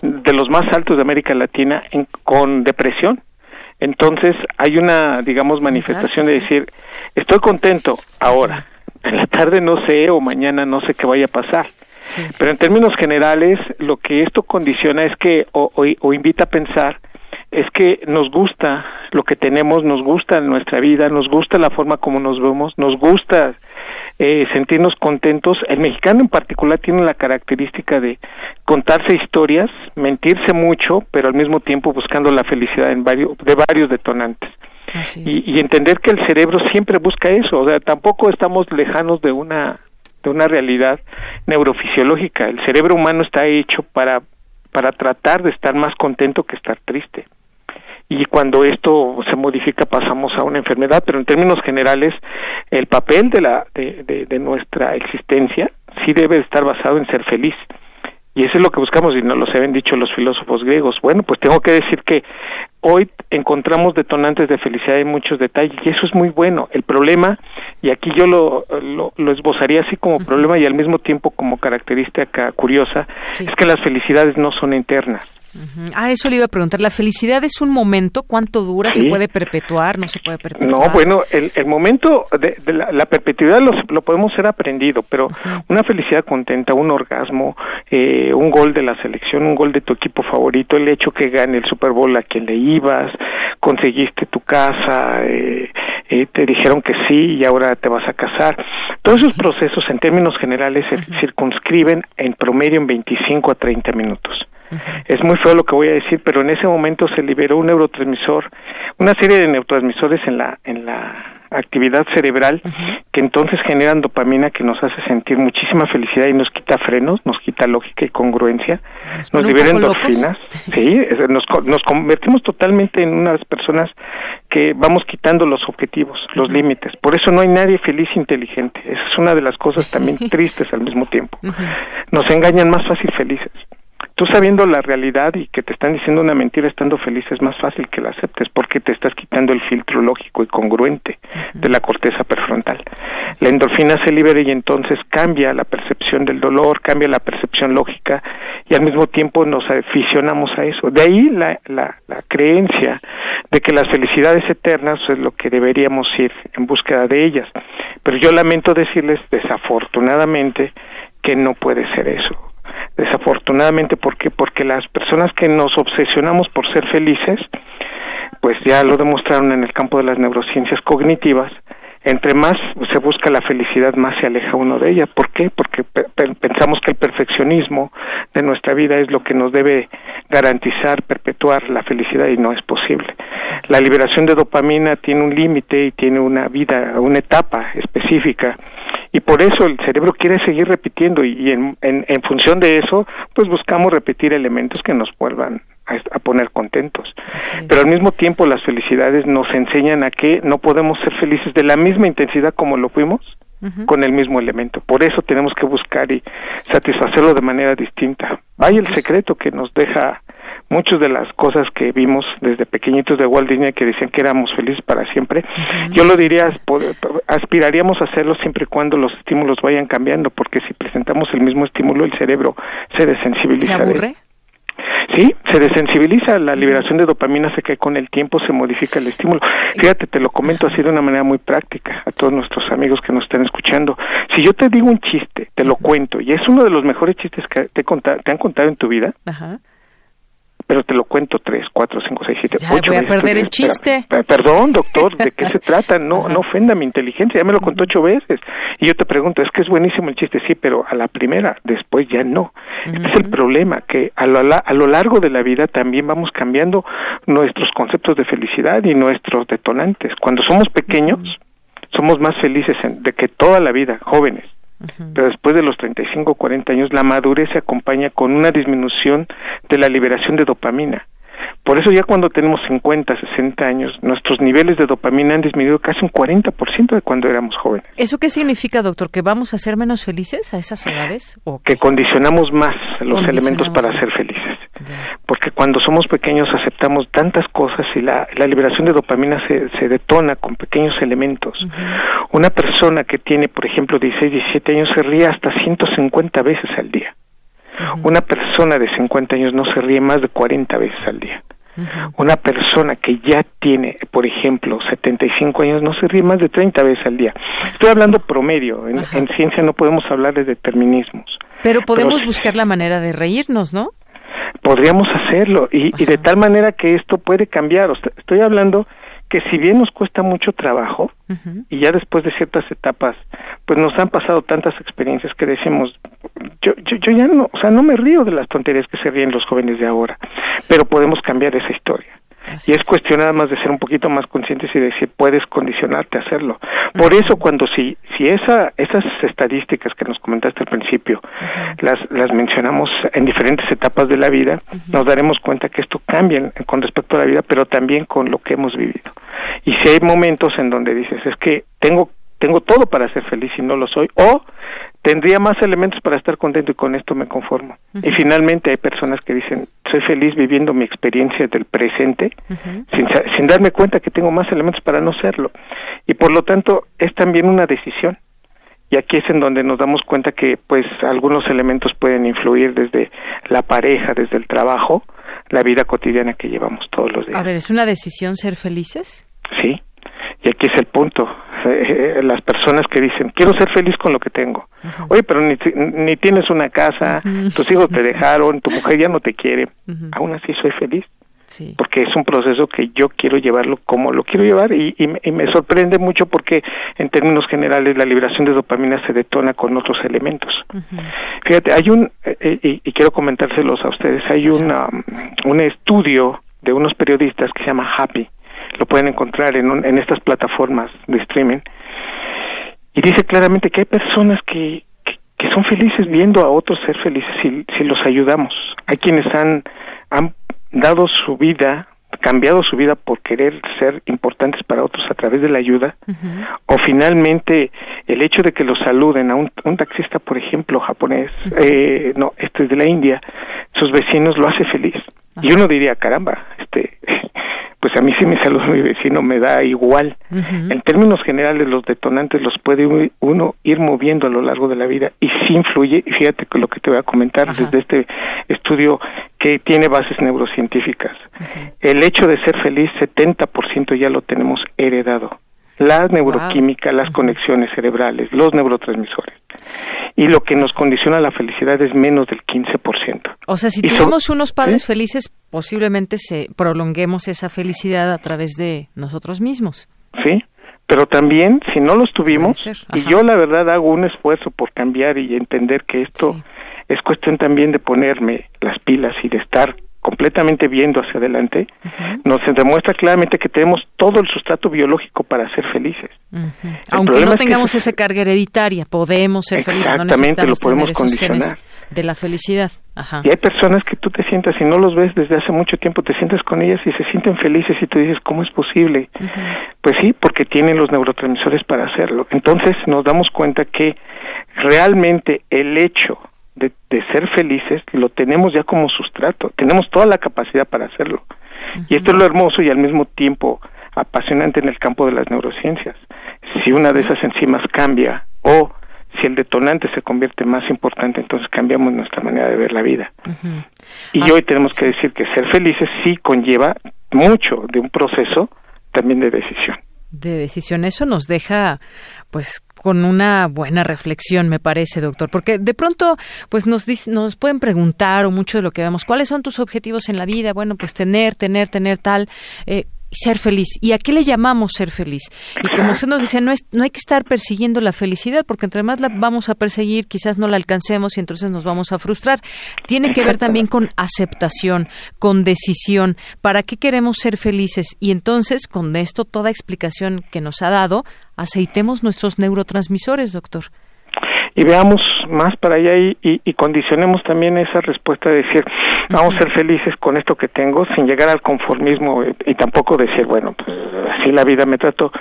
de los más altos de América Latina, en, con depresión. Entonces hay una, digamos, manifestación de decir, estoy contento ahora, en la tarde no sé o mañana no sé qué vaya a pasar. Pero en términos generales, lo que esto condiciona es que, o, o invita a pensar, es que nos gusta lo que tenemos, nos gusta nuestra vida, nos gusta la forma como nos vemos, nos gusta eh, sentirnos contentos. El mexicano en particular tiene la característica de contarse historias, mentirse mucho, pero al mismo tiempo buscando la felicidad en varios, de varios detonantes. Y, y entender que el cerebro siempre busca eso, o sea, tampoco estamos lejanos de una de una realidad neurofisiológica. El cerebro humano está hecho para para tratar de estar más contento que estar triste y cuando esto se modifica pasamos a una enfermedad, pero en términos generales el papel de, la, de, de, nuestra existencia sí debe estar basado en ser feliz. Y eso es lo que buscamos y nos lo habían dicho los filósofos griegos. Bueno, pues tengo que decir que hoy encontramos detonantes de felicidad en muchos detalles y eso es muy bueno. El problema, y aquí yo lo, lo, esbozaría así como problema y al mismo tiempo como característica curiosa, es que las felicidades no son internas. Ah, eso le iba a preguntar. ¿La felicidad es un momento? ¿Cuánto dura? ¿Se puede perpetuar? ¿No se puede perpetuar? No, bueno, el, el momento de, la, perpetuidad lo, podemos ser aprendido, pero una felicidad contenta, un orgasmo, eh, un gol de la selección, un gol de tu equipo favorito, el hecho que gane el Super Bowl a quien le ibas, conseguiste tu casa, eh, eh, te dijeron que sí y ahora te vas a casar. Todos esos procesos en términos generales se circunscriben en promedio en 25 a 30 minutos. Es muy feo lo que voy a decir, pero en ese momento se liberó un neurotransmisor, una serie de neurotransmisores en la en la actividad cerebral que entonces generan dopamina que nos hace sentir muchísima felicidad y nos quita frenos, nos quita lógica y congruencia, nos, libera endorfinas, sí, nos, nos convertimos totalmente en unas personas que vamos quitando los objetivos, los límites. Por eso no hay nadie feliz e inteligente. Esa es una de las cosas también tristes al mismo tiempo. Nos engañan más fácil felices tú sabiendo la realidad y que te están diciendo una mentira estando feliz es más fácil que la aceptes porque te estás quitando el filtro lógico y congruente de la corteza prefrontal. La endorfina se libera y entonces cambia la percepción del dolor, cambia la percepción lógica y al mismo tiempo nos aficionamos a eso. De ahí la, la, la creencia de que las felicidades eternas es lo que deberíamos ir en búsqueda de ellas. Pero yo lamento decirles desafortunadamente que no puede ser eso desafortunadamente ¿por qué? porque las personas que nos obsesionamos por ser felices pues ya lo demostraron en el campo de las neurociencias cognitivas entre más se busca la felicidad, más se aleja uno de ella. ¿Por qué? Porque pensamos que el perfeccionismo de nuestra vida es lo que nos debe garantizar, perpetuar la felicidad y no es posible. La liberación de dopamina tiene un límite y tiene una vida, una etapa específica y por eso el cerebro quiere seguir repitiendo y, en, en, función de eso pues buscamos repetir elementos que nos vuelvan a, poner contentos. Pero al mismo tiempo las felicidades nos enseñan a que no podemos ser felices de la misma intensidad como lo fuimos con el mismo elemento. Por eso tenemos que buscar y satisfacerlo de manera distinta. Hay el secreto que nos deja muchas de las cosas que vimos desde pequeñitos de Walt Disney que decían que éramos felices para siempre, yo lo diría, aspiraríamos a hacerlo siempre y cuando los estímulos vayan cambiando, porque si presentamos el mismo estímulo, el cerebro se desensibiliza. ¿Se aburre? Sí, se desensibiliza, la liberación de dopamina se cae con el tiempo, se modifica el estímulo. Fíjate, te lo comento así de una manera muy práctica a todos nuestros amigos que nos están escuchando. Si yo te digo un chiste, te lo cuento, y es uno de los mejores chistes que te, te han contado en tu vida, Ajá pero te lo cuento tres, cuatro, cinco, seis, siete, ya ocho. Voy a perder el chiste. perdón, doctor, ¿de qué se trata? No, no ofenda mi inteligencia. Ya me lo contó ocho veces. Y yo te pregunto, es que es buenísimo el chiste, sí, pero a la primera, después ya no. Este es el problema, que a lo, a lo largo de la vida también vamos cambiando nuestros conceptos de felicidad y nuestros detonantes. Cuando somos pequeños, somos más felices de que toda la vida, jóvenes pero después de los 35 o 40 años la madurez se acompaña con una disminución de la liberación de dopamina. Por eso ya cuando tenemos 50, 60 años, nuestros niveles de dopamina han disminuido casi un 40% de cuando éramos jóvenes. ¿Eso qué significa, doctor? ¿Que vamos a ser menos felices a esas edades? ¿O que condicionamos más los elementos para ser felices. Porque cuando somos pequeños aceptamos tantas cosas y la, liberación de dopamina se, se detona con pequeños elementos. Una persona que tiene, por ejemplo, 16, 17 años se ríe hasta 150 veces al día. Una persona de 50 años no se ríe más de 40 veces al día. Una persona que ya tiene, por ejemplo, 75 años no se ríe más de 30 veces al día. Estoy hablando promedio, en, ciencia no podemos hablar de determinismos. Pero podemos buscar la manera de reírnos, ¿no? Podríamos hacerlo y, y, de tal manera que esto puede cambiar. Estoy hablando que si bien nos cuesta mucho trabajo y ya después de ciertas etapas pues nos han pasado tantas experiencias que decimos yo, yo yo ya no o sea no me río de las tonterías que se ríen los jóvenes de ahora pero podemos cambiar esa historia y es, cuestión nada más de ser un poquito más conscientes y decir puedes condicionarte a hacerlo. Por eso cuando si si esa esas estadísticas que nos comentaste al principio las las mencionamos en diferentes etapas de la vida, nos daremos cuenta que esto cambia con respecto a la vida, pero también con lo que hemos vivido. Y si hay momentos en donde dices, es que tengo tengo todo para ser feliz y no lo soy, o tendría más elementos para estar contento y con esto me conformo. Y finalmente hay personas que dicen, soy feliz viviendo mi experiencia del presente sin, sin darme cuenta que tengo más elementos para no serlo. Y por lo tanto es también una decisión. Y aquí es en donde nos damos cuenta que pues algunos elementos pueden influir desde la pareja, desde el trabajo, la vida cotidiana que llevamos todos los días. A ver, ¿es una decisión ser felices? Sí, y aquí es el punto. Eh, las personas que dicen, quiero ser feliz con lo que tengo. Oye, pero ni, ni tienes una casa, tus hijos te dejaron, tu mujer ya no te quiere. Aún así soy feliz. Porque es un proceso que yo quiero llevarlo como lo quiero llevar y, y, me sorprende mucho porque en términos generales la liberación de dopamina se detona con otros elementos. Fíjate, hay un, eh, y, y, quiero comentárselos a ustedes, hay una, un estudio de unos periodistas que se llama Happy, lo pueden encontrar en, en estas plataformas de streaming, y dice claramente que hay personas que, que, son felices viendo a otros ser felices si, si los ayudamos. Hay quienes han, han dado su vida, cambiado su vida por querer ser importantes para otros a través de la ayuda, o finalmente el hecho de que los saluden a un, un taxista, por ejemplo, japonés, eh, no, este es de la India, sus vecinos lo hace feliz. Y uno diría, caramba, este, pues a mí si me saluda mi vecino me da igual. En términos generales los detonantes los puede uno ir moviendo a lo largo de la vida y sí influye, y fíjate con lo que te voy a comentar desde este estudio que tiene bases neurocientíficas. El hecho de ser feliz, 70% ya lo tenemos heredado. La neuroquímica, las conexiones cerebrales, los neurotransmisores. Y lo que nos condiciona la felicidad es menos del 15%. O sea, si tenemos unos padres felices, posiblemente se prolonguemos esa felicidad a través de nosotros mismos. Sí, pero también si no los tuvimos, y yo la verdad hago un esfuerzo por cambiar y entender que esto es cuestión también de ponerme las pilas y de estar completamente viendo hacia adelante, nos demuestra claramente que tenemos todo el sustrato biológico para ser felices. Aunque no tengamos esa carga hereditaria, podemos ser felices, no necesitamos lo podemos condicionar. de la felicidad. Y hay personas que tú te sientas y no los ves desde hace mucho tiempo, te sientas con ellas y se sienten felices y tú dices, ¿cómo es posible? Pues sí, porque tienen los neurotransmisores para hacerlo. Entonces nos damos cuenta que realmente el hecho de, ser felices lo tenemos ya como sustrato, tenemos toda la capacidad para hacerlo. Y esto es lo hermoso y al mismo tiempo apasionante en el campo de las neurociencias. Si una de esas enzimas cambia o si el detonante se convierte más importante, entonces cambiamos nuestra manera de ver la vida. Y ah, hoy tenemos que decir que ser felices sí conlleva mucho de un proceso también de decisión. De decisión. Eso nos deja, pues, con una buena reflexión, me parece, doctor, porque de pronto, pues nos, nos pueden preguntar o mucho de lo que vemos, ¿cuáles son tus objetivos en la vida? Bueno, pues tener, tener, tener tal. Eh, ser feliz. ¿Y a qué le llamamos ser feliz? Y como usted nos decía, no, es, no hay que estar persiguiendo la felicidad, porque entre más la vamos a perseguir, quizás no la alcancemos y entonces nos vamos a frustrar. Tiene que ver también con aceptación, con decisión. ¿Para qué queremos ser felices? Y entonces, con esto, toda explicación que nos ha dado, aceitemos nuestros neurotransmisores, doctor y veamos más para allá y, y, condicionemos también esa respuesta de decir, vamos a ser felices con esto que tengo, sin llegar al conformismo y, tampoco decir, bueno, pues así la vida me trató.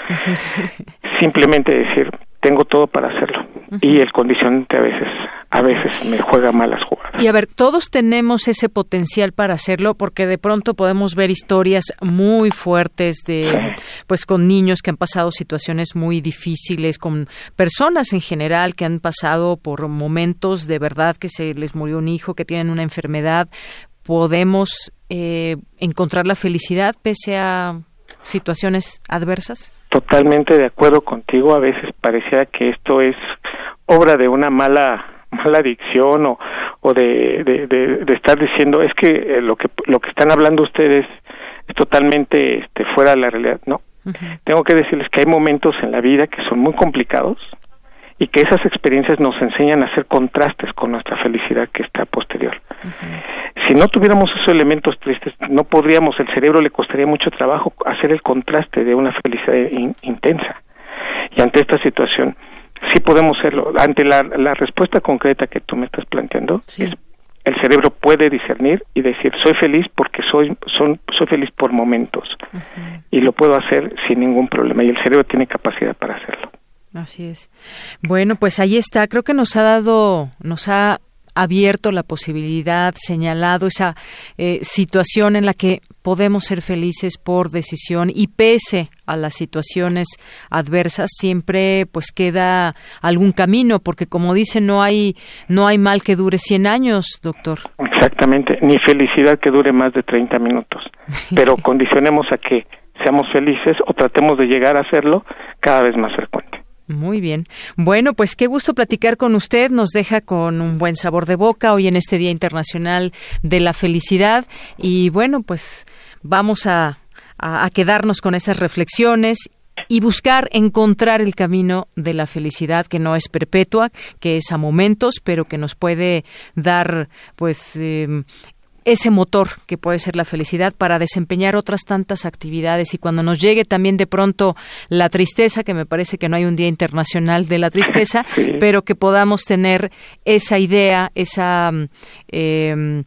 Simplemente decir, tengo todo para hacerlo. Y el condicionante a veces, a veces me juega malas jugadas. Y a ver, todos tenemos ese potencial para hacerlo porque de pronto podemos ver historias muy fuertes de, pues con niños que han pasado situaciones muy difíciles, con personas en general que han pasado por momentos de verdad que se les murió un hijo, que tienen una enfermedad. Podemos eh, encontrar la felicidad pese a situaciones adversas? Totalmente de acuerdo contigo. A veces parecía que esto es obra de una mala mala adicción o, o de, de, estar diciendo es que eh, lo que lo que están hablando ustedes es totalmente este, fuera de la realidad. No, tengo que decirles que hay momentos en la vida que son muy complicados y que esas experiencias nos enseñan a hacer contrastes con nuestra felicidad que está posterior. Si no tuviéramos esos elementos tristes, no podríamos, el cerebro le costaría mucho trabajo hacer el contraste de una felicidad intensa. Y ante esta situación, sí podemos hacerlo. Ante la, la respuesta concreta que tú me estás planteando, el cerebro puede discernir y decir, soy feliz porque soy, son, soy feliz por momentos. Y lo puedo hacer sin ningún problema. Y el cerebro tiene capacidad para hacerlo. Así es. Bueno, pues ahí está. Creo que nos ha dado, nos ha abierto la posibilidad, señalado esa eh, situación en la que podemos ser felices por decisión y pese a las situaciones adversas siempre pues queda algún camino porque como dice no hay no hay mal que dure 100 años, doctor. Exactamente, ni felicidad que dure más de 30 minutos, pero condicionemos a que seamos felices o tratemos de llegar a hacerlo cada vez más frecuente. Muy bien. Bueno, pues qué gusto platicar con usted. Nos deja con un buen sabor de boca hoy en este Día Internacional de la Felicidad. Y bueno, pues vamos a, a, quedarnos con esas reflexiones y buscar encontrar el camino de la felicidad que no es perpetua, que es a momentos, pero que nos puede dar pues eh, ese motor que puede ser la felicidad para desempeñar otras tantas actividades y cuando nos llegue también de pronto la tristeza, que me parece que no hay un día internacional de la tristeza, pero que podamos tener esa idea, esa, eh,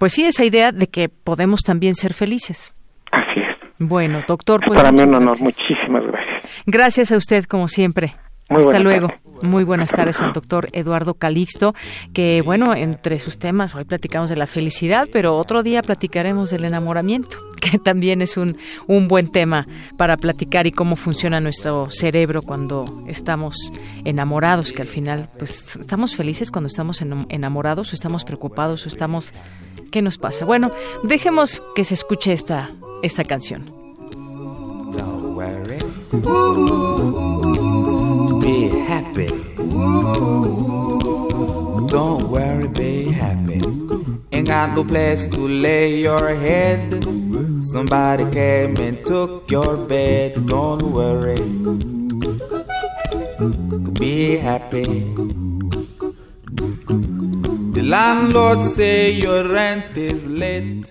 pues sí, esa idea de que podemos también ser felices. Así es. Bueno, doctor, pues para mí un honor, muchísimas gracias. Gracias a usted como siempre. Hasta luego. Muy buenas tardes al doctor Eduardo Calixto, que bueno, entre sus temas, hoy platicamos de la felicidad, pero otro día platicaremos del enamoramiento, que también es un, un buen tema para platicar y cómo funciona nuestro cerebro cuando estamos enamorados, que al final, pues estamos felices cuando estamos enamorados o estamos preocupados o estamos... ¿Qué nos pasa? Bueno, dejemos que se escuche esta, esta canción. Be happy. Don't worry, be happy. Ain't got no place to lay your head. Somebody came and took your bed. Don't worry. Be happy. The landlord say your rent is late.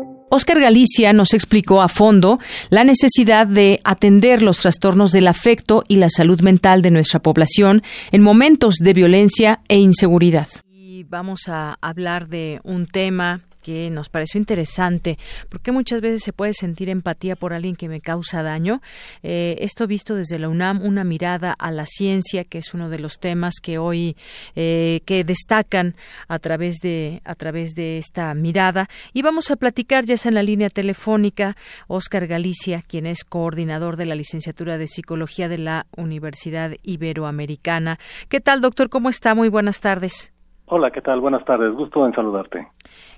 Oscar Galicia nos explicó a fondo la necesidad de atender los trastornos del afecto y la salud mental de nuestra población en momentos de violencia e inseguridad. Y vamos a hablar de un tema que nos pareció interesante, porque muchas veces se puede sentir empatía por alguien que me causa daño. Eh, esto visto desde la UNAM, una mirada a la ciencia, que es uno de los temas que hoy eh, que destacan a través de a través de esta mirada. Y vamos a platicar ya en la línea telefónica Oscar Galicia, quien es coordinador de la licenciatura de psicología de la Universidad Iberoamericana. ¿Qué tal, doctor? ¿Cómo está? Muy buenas tardes. Hola, ¿qué tal? Buenas tardes. Gusto en saludarte.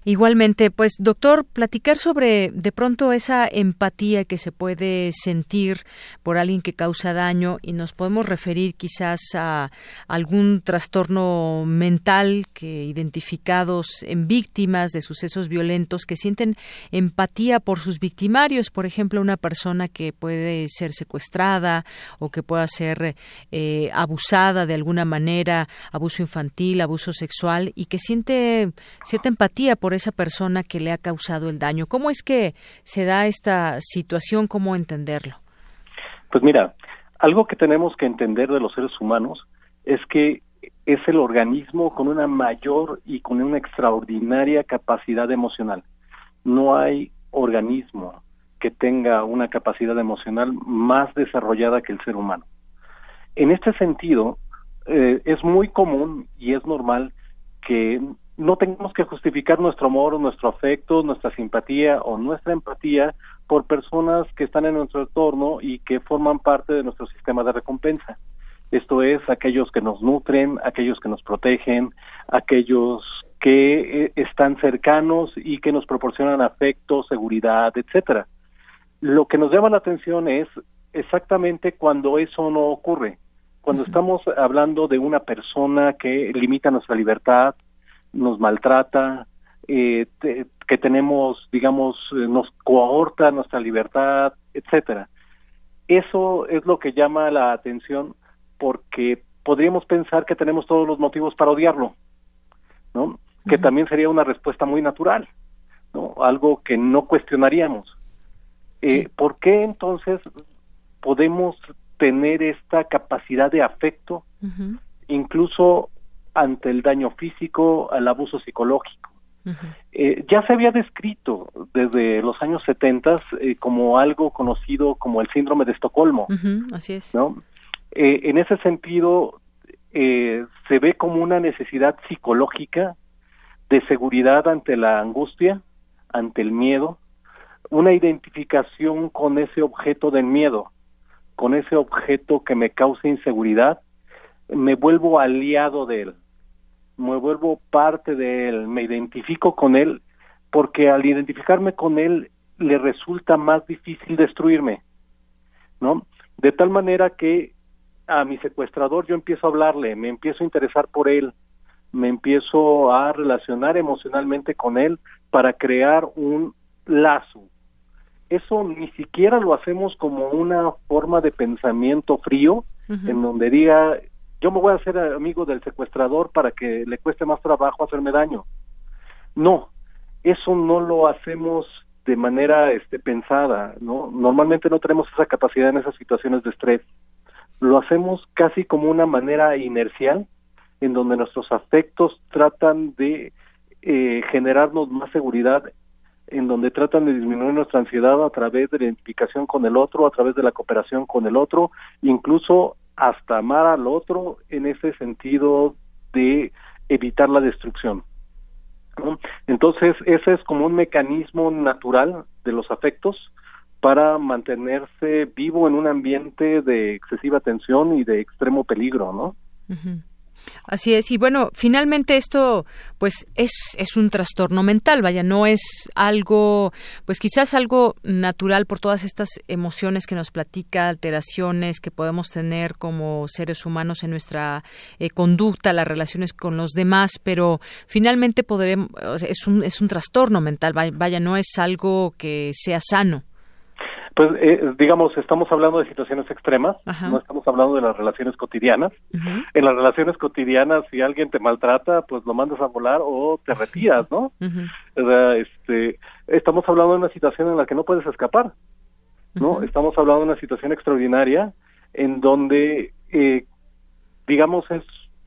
Igualmente, pues doctor, platicar sobre de pronto esa empatía que se puede sentir por alguien que causa daño y nos podemos referir quizás a algún trastorno mental que identificados en víctimas de sucesos violentos que sienten empatía por sus victimarios, por ejemplo, una persona que puede ser secuestrada o que pueda ser eh, abusada de alguna manera, abuso infantil, abuso sexual y que siente cierta empatía por esa persona que le ha causado el daño. ¿Cómo es que se da esta situación? ¿Cómo entenderlo? Pues mira, algo que tenemos que entender de los seres humanos es que es el organismo con una mayor y con una extraordinaria capacidad emocional. No hay organismo que tenga una capacidad emocional más desarrollada que el ser humano. En este sentido, eh, es muy común y es normal que no tengamos que justificar nuestro amor, nuestro afecto, nuestra simpatía o nuestra empatía por personas que están en nuestro entorno y que forman parte de nuestro sistema de recompensa. Esto es, aquellos que nos nutren, aquellos que nos protegen, aquellos que eh, están cercanos y que nos proporcionan afecto, seguridad, etcétera. Lo que nos llama la atención es exactamente cuando eso no ocurre. Cuando estamos hablando de una persona que limita nuestra libertad, nos maltrata, eh, que tenemos, digamos, eh, nos cohorta nuestra libertad, etcétera. Eso es lo que llama la atención porque podríamos pensar que tenemos todos los motivos para odiarlo, ¿no? Que también sería una respuesta muy natural, ¿no? Algo que no cuestionaríamos. Eh, ¿Por qué entonces podemos tener esta capacidad de afecto, incluso ante el daño físico, al abuso psicológico? Eh, ya se había descrito desde los años 70 eh, como algo conocido como el síndrome de Estocolmo. así es. ¿no? Eh, en ese sentido, se ve como una necesidad psicológica de seguridad ante la angustia, ante el miedo, una identificación con ese objeto del miedo, con ese objeto que me causa inseguridad, me vuelvo aliado de él me vuelvo parte de él, me identifico con él, porque al identificarme con él le resulta más difícil destruirme, ¿no? De tal manera que a mi secuestrador yo empiezo a hablarle, me empiezo a interesar por él, me empiezo a relacionar emocionalmente con él para crear un lazo. Eso ni siquiera lo hacemos como una forma de pensamiento frío, en donde diga, yo me voy a hacer amigo del secuestrador para que le cueste más trabajo hacerme daño. No, eso no lo hacemos de manera este, pensada, ¿no? Normalmente no tenemos esa capacidad en esas situaciones de estrés. Lo hacemos casi como una manera inercial, en donde nuestros afectos tratan de eh, generarnos más seguridad, en donde tratan de disminuir nuestra ansiedad a través de la identificación con el otro, a través de la cooperación con el otro, incluso hasta amar al otro en ese sentido de evitar la destrucción. Entonces, ese es como un mecanismo natural de los afectos para mantenerse vivo en un ambiente de excesiva tensión y de extremo peligro, ¿no? Así es, y bueno, finalmente esto pues es, es un trastorno mental, vaya, no es algo, pues quizás algo natural por todas estas emociones que nos platica, alteraciones que podemos tener como seres humanos en nuestra eh, conducta, las relaciones con los demás, pero finalmente podremos, es un, es un trastorno mental, vaya, no es algo que sea sano. Pues eh, digamos, estamos hablando de situaciones extremas, no estamos hablando de las relaciones cotidianas. En las relaciones cotidianas, si alguien te maltrata, pues lo mandas a volar o te retiras, ¿no? este, estamos hablando de una situación en la que no puedes escapar, ¿no? Estamos hablando de una situación extraordinaria en donde, eh, digamos, es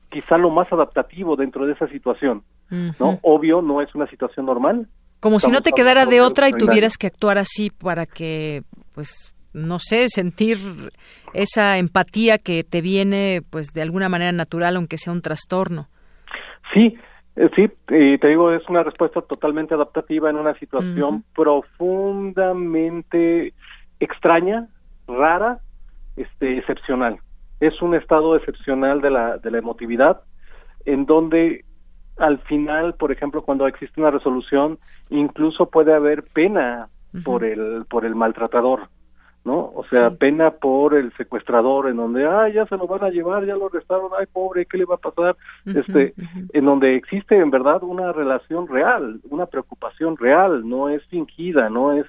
quizá lo más adaptativo dentro de esa situación, ¿no? Obvio, no es una situación normal, como si no te quedara de otra y tuvieras que actuar así para que, pues, no sé, sentir esa empatía que te viene, pues, de alguna manera natural, aunque sea un trastorno. Sí, eh, sí, y te digo, es una respuesta totalmente adaptativa en una situación profundamente extraña, rara, este, excepcional. Es un estado excepcional de la, de la emotividad en donde al final, por ejemplo, cuando existe una resolución, incluso puede haber pena por el por el maltratador, ¿no? O sea, pena por el secuestrador, en donde, ah, ya se lo van a llevar, ya lo arrestaron, ay, pobre, ¿qué le va a pasar? este, en donde existe en verdad una relación real, una preocupación real, no es fingida, no es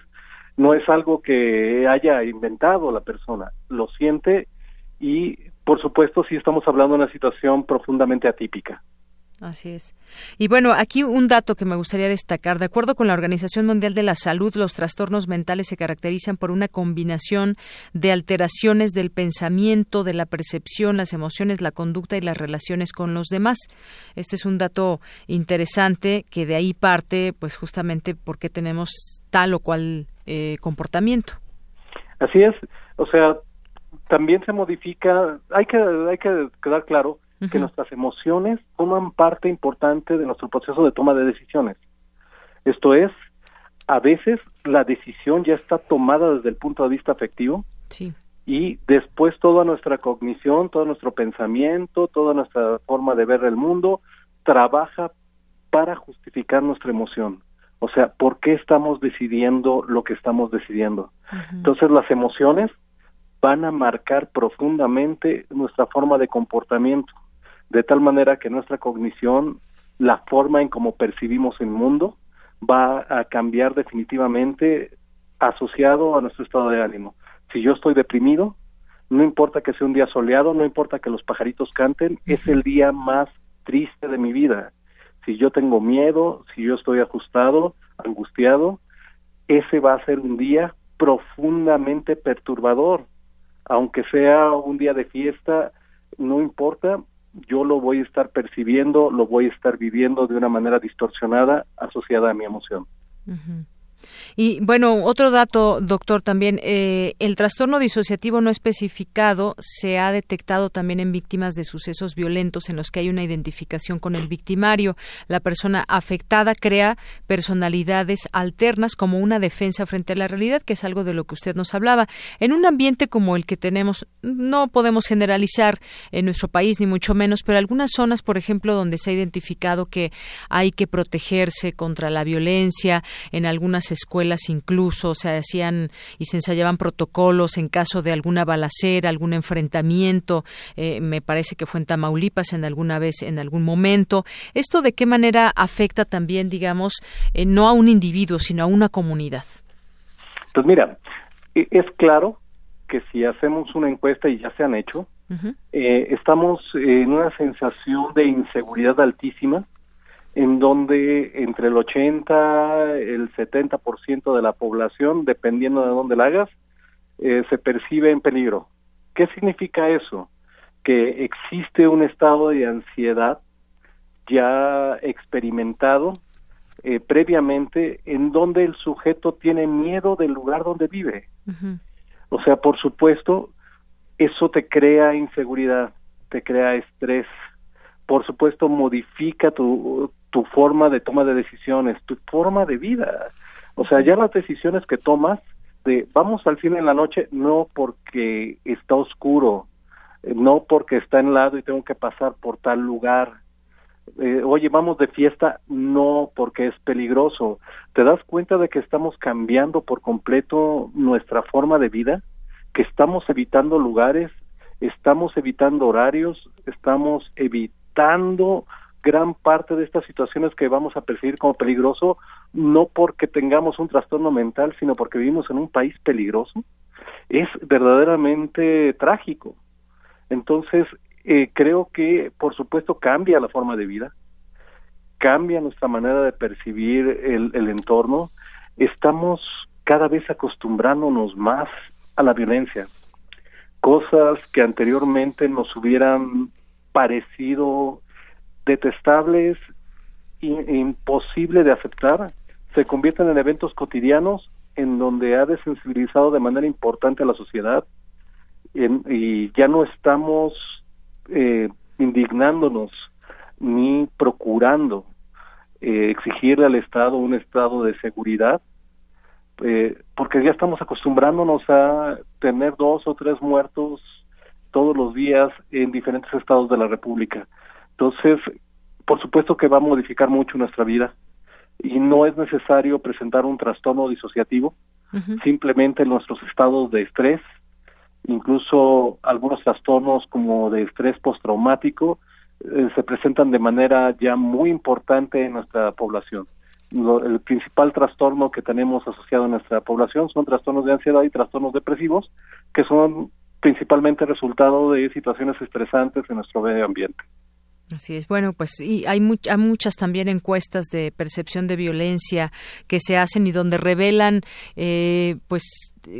no es algo que haya inventado la persona, lo siente y por supuesto sí estamos hablando de una situación profundamente atípica. Así es. Y bueno, aquí un dato que me gustaría destacar. De acuerdo con la Organización Mundial de la Salud, los trastornos mentales se caracterizan por una combinación de alteraciones del pensamiento, de la percepción, las emociones, la conducta y las relaciones con los demás. Este es un dato interesante que de ahí parte, pues justamente porque tenemos tal o cual eh, comportamiento. Así es. O sea, también se modifica, hay que, hay que quedar claro que nuestras emociones forman parte importante de nuestro proceso de toma de decisiones. Esto es, a veces la decisión ya está tomada desde el punto de vista afectivo y después toda nuestra cognición, todo nuestro pensamiento, toda nuestra forma de ver el mundo trabaja para justificar nuestra emoción. O sea, ¿por qué estamos decidiendo lo que estamos decidiendo? Entonces las emociones van a marcar profundamente nuestra forma de comportamiento de tal manera que nuestra cognición, la forma en cómo percibimos el mundo, va a cambiar definitivamente asociado a nuestro estado de ánimo. Si yo estoy deprimido, no importa que sea un día soleado, no importa que los pajaritos canten, es el día más triste de mi vida. Si yo tengo miedo, si yo estoy ajustado, angustiado, ese va a ser un día profundamente perturbador. Aunque sea un día de fiesta, no importa, yo lo voy a estar percibiendo, lo voy a estar viviendo de una manera distorsionada asociada a mi emoción. Y bueno, otro dato, doctor, también, eh, el trastorno disociativo no especificado se ha detectado también en víctimas de sucesos violentos en los que hay una identificación con el victimario. La persona afectada crea personalidades alternas como una defensa frente a la realidad, que es algo de lo que usted nos hablaba. En un ambiente como el que tenemos, no podemos generalizar en nuestro país, ni mucho menos, pero algunas zonas, por ejemplo, donde se ha identificado que hay que protegerse contra la violencia, en algunas escuelas incluso se hacían y se ensayaban protocolos en caso de alguna balacera, algún enfrentamiento, eh, me parece que fue en Tamaulipas en alguna vez, en algún momento. ¿Esto de qué manera afecta también, digamos, eh, no a un individuo, sino a una comunidad? Pues mira, e, es claro que si hacemos una encuesta y ya se han hecho, eh, estamos en una sensación de inseguridad altísima, en donde entre el 80 el 70% de la población, dependiendo de dónde la hagas, eh, se percibe en peligro. ¿Qué significa eso? Que existe un estado de ansiedad ya experimentado eh, previamente en donde el sujeto tiene miedo del lugar donde vive. O sea, por supuesto, eso te crea inseguridad, te crea estrés, por supuesto modifica tu, tu forma de toma de decisiones, tu forma de vida. O sea, ya las decisiones que tomas de vamos al cine en la noche no porque está oscuro, eh, no porque está en lado y tengo que pasar por tal lugar. Eh, oye, vamos de fiesta no porque es peligroso. ¿Te das cuenta de que estamos cambiando por completo nuestra forma de vida? Que estamos evitando lugares, estamos evitando horarios, estamos evitando gran parte de estas situaciones que vamos a percibir como peligroso, no porque tengamos un trastorno mental, sino porque vivimos en un país peligroso, es verdaderamente trágico. Entonces, eh, creo que, por supuesto, cambia la forma de vida, cambia nuestra manera de percibir el, el entorno, estamos cada vez acostumbrándonos más a la violencia, cosas que anteriormente nos hubieran parecido detestables, imposible de aceptar, se convierten en eventos cotidianos en donde ha desensibilizado de manera importante a la sociedad y ya no estamos eh, indignándonos ni procurando eh, exigirle al Estado un estado de seguridad, eh, porque ya estamos acostumbrándonos a tener dos o tres muertos todos los días en diferentes estados de la República. Entonces, por supuesto que va a modificar mucho nuestra vida y no es necesario presentar un trastorno disociativo, simplemente nuestros estados de estrés, incluso algunos trastornos como de estrés postraumático, eh, se presentan de manera ya muy importante en nuestra población. el principal trastorno que tenemos asociado a nuestra población son trastornos de ansiedad y trastornos depresivos, que son principalmente resultado de situaciones estresantes en nuestro medio ambiente. Así es. Bueno, pues y hay, hay, muchas también encuestas de percepción de violencia que se hacen y donde revelan, eh, pues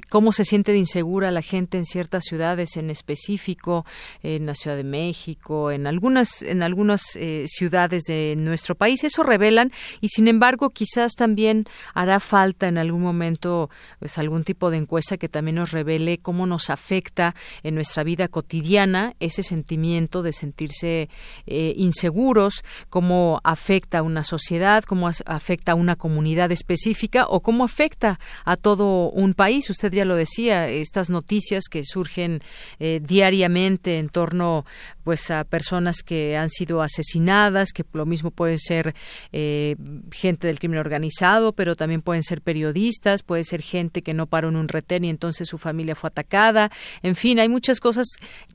cómo se siente de insegura la gente en ciertas ciudades en específico, en la Ciudad de México, en algunas, en algunas eh, ciudades de nuestro país. Eso revelan y sin embargo quizás también hará falta en algún momento pues algún tipo de encuesta que también nos revele cómo nos afecta en nuestra vida cotidiana ese sentimiento de sentirse eh, inseguros, cómo afecta a una sociedad, cómo afecta a una comunidad específica o cómo afecta a todo un país usted ya lo decía, estas noticias que surgen eh, diariamente en torno pues a personas que han sido asesinadas, que lo mismo pueden ser eh, gente del crimen organizado, pero también pueden ser periodistas, puede ser gente que no paró en un retén y entonces su familia fue atacada. En fin, hay muchas cosas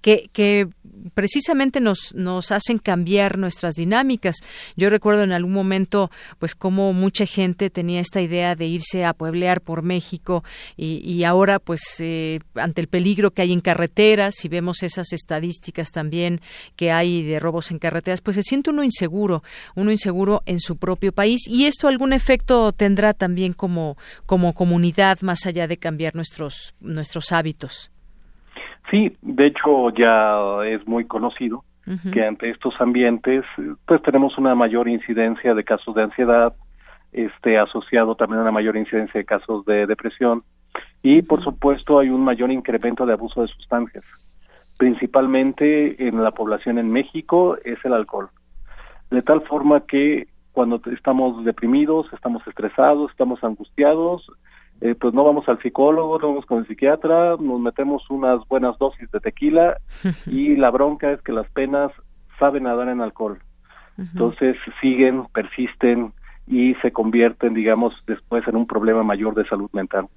que, que precisamente nos, nos hacen cambiar nuestras dinámicas. Yo recuerdo en algún momento, pues, como mucha gente tenía esta idea de irse a pueblear por México y, y ahora pues eh, ante el peligro que hay en carreteras, si vemos esas estadísticas también que hay de robos en carreteras, pues se siente uno inseguro, uno inseguro en su propio país y esto algún efecto tendrá también como como comunidad más allá de cambiar nuestros nuestros hábitos. Sí, de hecho ya es muy conocido que ante estos ambientes pues tenemos una mayor incidencia de casos de ansiedad, este asociado también a una mayor incidencia de casos de depresión y por supuesto hay un mayor incremento de abuso de sustancias. Principalmente en la población en México es el alcohol. De tal forma que cuando estamos deprimidos, estamos estresados, estamos angustiados, eh, pues no vamos al psicólogo, no vamos con el psiquiatra, nos metemos unas buenas dosis de tequila y la bronca es que las penas saben nadar en alcohol. Entonces siguen, persisten y se convierten, digamos, después en un problema mayor de salud mental.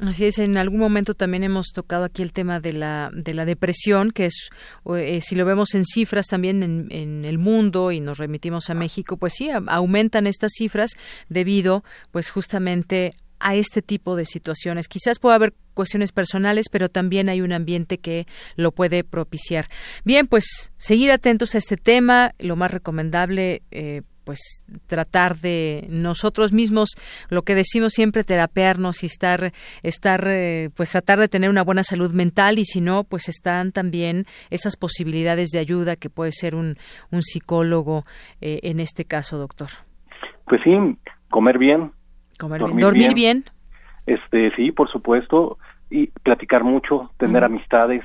Así es, en algún momento también hemos tocado aquí el tema de la, de la depresión, que es, eh, si lo vemos en cifras también en, en, el mundo y nos remitimos a México, pues sí, aumentan estas cifras debido, pues justamente a este tipo de situaciones. Quizás pueda haber cuestiones personales, pero también hay un ambiente que lo puede propiciar. Bien, pues seguir atentos a este tema, lo más recomendable. Eh, pues tratar de nosotros mismos lo que decimos siempre terapearnos y estar estar eh, pues tratar de tener una buena salud mental y si no pues están también esas posibilidades de ayuda que puede ser un, un psicólogo eh, en este caso doctor pues sí comer bien dormir, bien. Este, sí, por supuesto, y platicar mucho, tener amistades,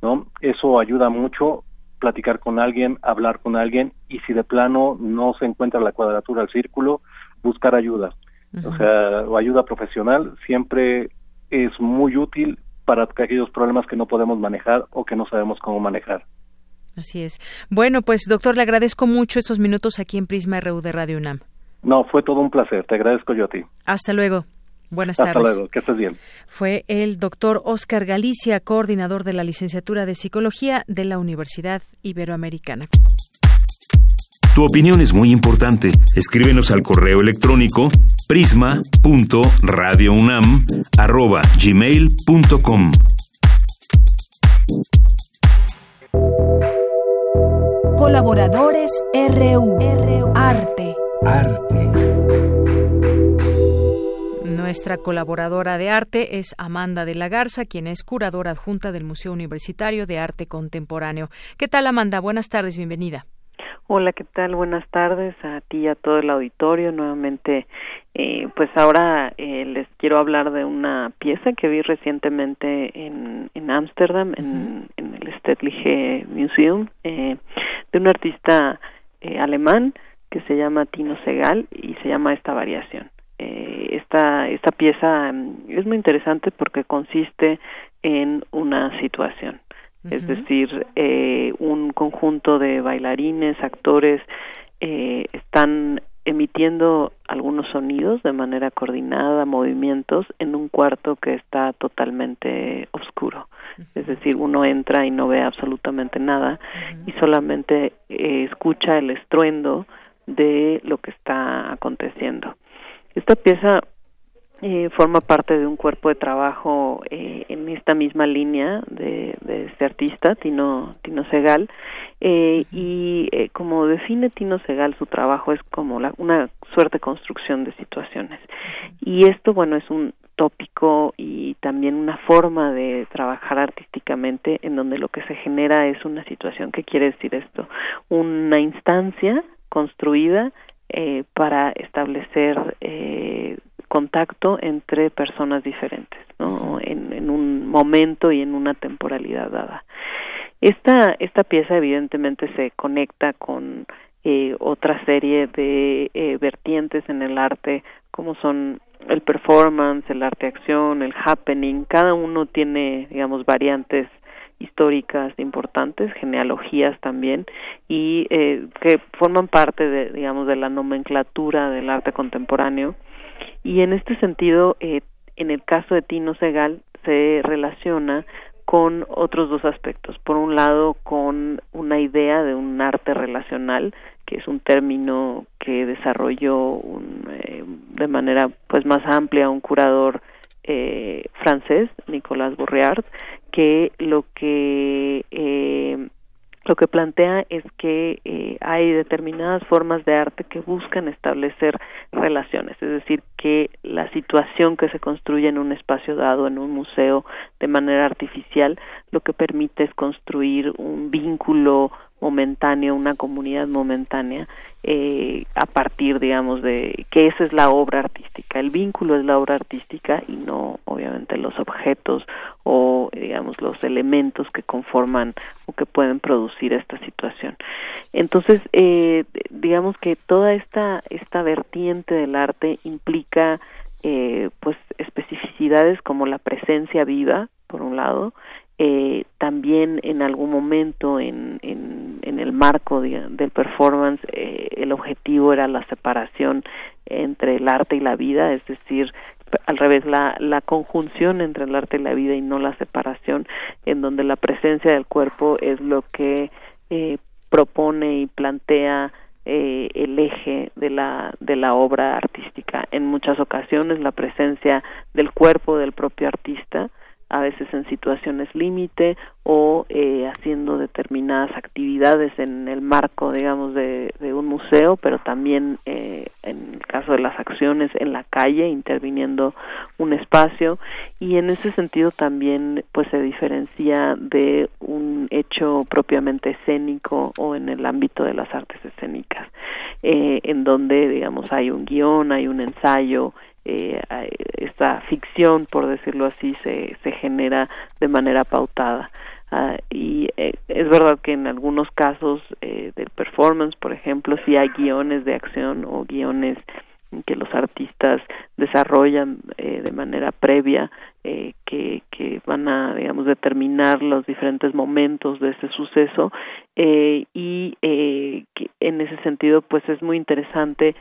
¿no? Eso ayuda mucho, platicar con alguien, hablar con alguien, y si de plano no se encuentra la cuadratura del círculo, buscar ayuda. O sea, ayuda profesional siempre es muy útil para aquellos problemas que no podemos manejar o que no sabemos cómo manejar. Así es. Bueno, pues doctor, le agradezco mucho estos minutos aquí en Prisma RU de Radio UNAM. No, fue todo un placer. Te agradezco yo a ti. Hasta luego. Buenas tardes. Hasta luego, que estés bien. Fue el doctor Oscar Galicia, coordinador de la licenciatura de Psicología de la Universidad Iberoamericana. Tu opinión es muy importante. Escríbenos al correo electrónico prisma.radiounam@gmail.com. Colaboradores RU. Arte. Arte. Nuestra colaboradora de arte es Amanda de la Garza, quien es curadora adjunta del Museo Universitario de Arte Contemporáneo. ¿Qué tal, Amanda? Buenas tardes, bienvenida. Hola, ¿qué tal? Buenas tardes a ti y a todo el auditorio. Nuevamente, eh, pues ahora eh, les quiero hablar de una pieza que vi recientemente en Ámsterdam, en, en, el Stedtliche Museum, eh, de un artista eh, alemán que se llama Tino Segal y se llama esta variación. Eh, esta, esta pieza mm, es muy interesante porque consiste en una situación, es decir, eh, un conjunto de bailarines, actores, eh, están emitiendo algunos sonidos de manera coordinada, movimientos en un cuarto que está totalmente oscuro. Es decir, uno entra y no ve absolutamente nada y solamente eh, escucha el estruendo de lo que está aconteciendo. Esta pieza eh, forma parte de un cuerpo de trabajo eh, en esta misma línea de, de, este artista, Tino, Tino Segal, eh, y eh, como define Tino Segal, su trabajo es como la, una suerte de construcción de situaciones. Y esto, bueno, es un tópico y también una forma de trabajar artísticamente en donde lo que se genera es una situación. ¿Qué quiere decir esto? Una instancia construida eh, para establecer eh, contacto entre personas diferentes, ¿no? En, en, un momento y en una temporalidad dada. Esta, esta pieza evidentemente se conecta con eh, otra serie de eh, vertientes en el arte, como son el performance, el arte acción, el happening, cada uno tiene, digamos, variantes históricas importantes, genealogías también, y eh, que forman parte de, digamos, de la nomenclatura del arte contemporáneo. Y en este sentido, eh, en el caso de Tino Segal, se relaciona con otros dos aspectos. Por un lado, con una idea de un arte relacional, que es un término que desarrolló un, eh, de manera pues más amplia un curador francés, Nicolas Bourriard, que lo que lo que plantea es que eh, hay determinadas formas de arte que buscan establecer relaciones, es decir, que la situación que se construye en un espacio dado, en un museo, de manera artificial, lo que permite es construir un vínculo momentáneo, una comunidad momentánea, eh, a partir, digamos, de que esa es la obra artística. El vínculo es la obra artística y no, obviamente, los objetos o, digamos, los elementos que conforman o que pueden producir esta situación. Entonces, eh, digamos que toda esta, esta vertiente del arte implica, eh, pues, especificidades como la presencia viva, por un lado, eh, también en algún momento en, en, el marco del performance eh, el objetivo era la separación entre el arte y la vida, es decir, al revés, la, la conjunción entre el arte y la vida y no la separación, en donde la presencia del cuerpo es lo que eh, propone y plantea eh, el eje de la de la obra artística. En muchas ocasiones la presencia del cuerpo del propio artista a veces en situaciones límite o eh, haciendo determinadas actividades en el marco, digamos, de, un museo, pero también eh, en el caso de las acciones en la calle, interviniendo un espacio. Y en ese sentido también pues se diferencia de un hecho propiamente escénico o en el ámbito de las artes escénicas, eh, en donde, digamos, hay un guion, hay un ensayo, eh, esta ficción, por decirlo así, se, se genera de manera pautada. Ah, y eh, es verdad que en algunos casos eh, del performance, por ejemplo, si hay guiones de acción o guiones que los artistas desarrollan eh, de manera previa eh, que, van a digamos determinar los diferentes momentos de ese suceso eh, y eh, en ese sentido pues es muy interesante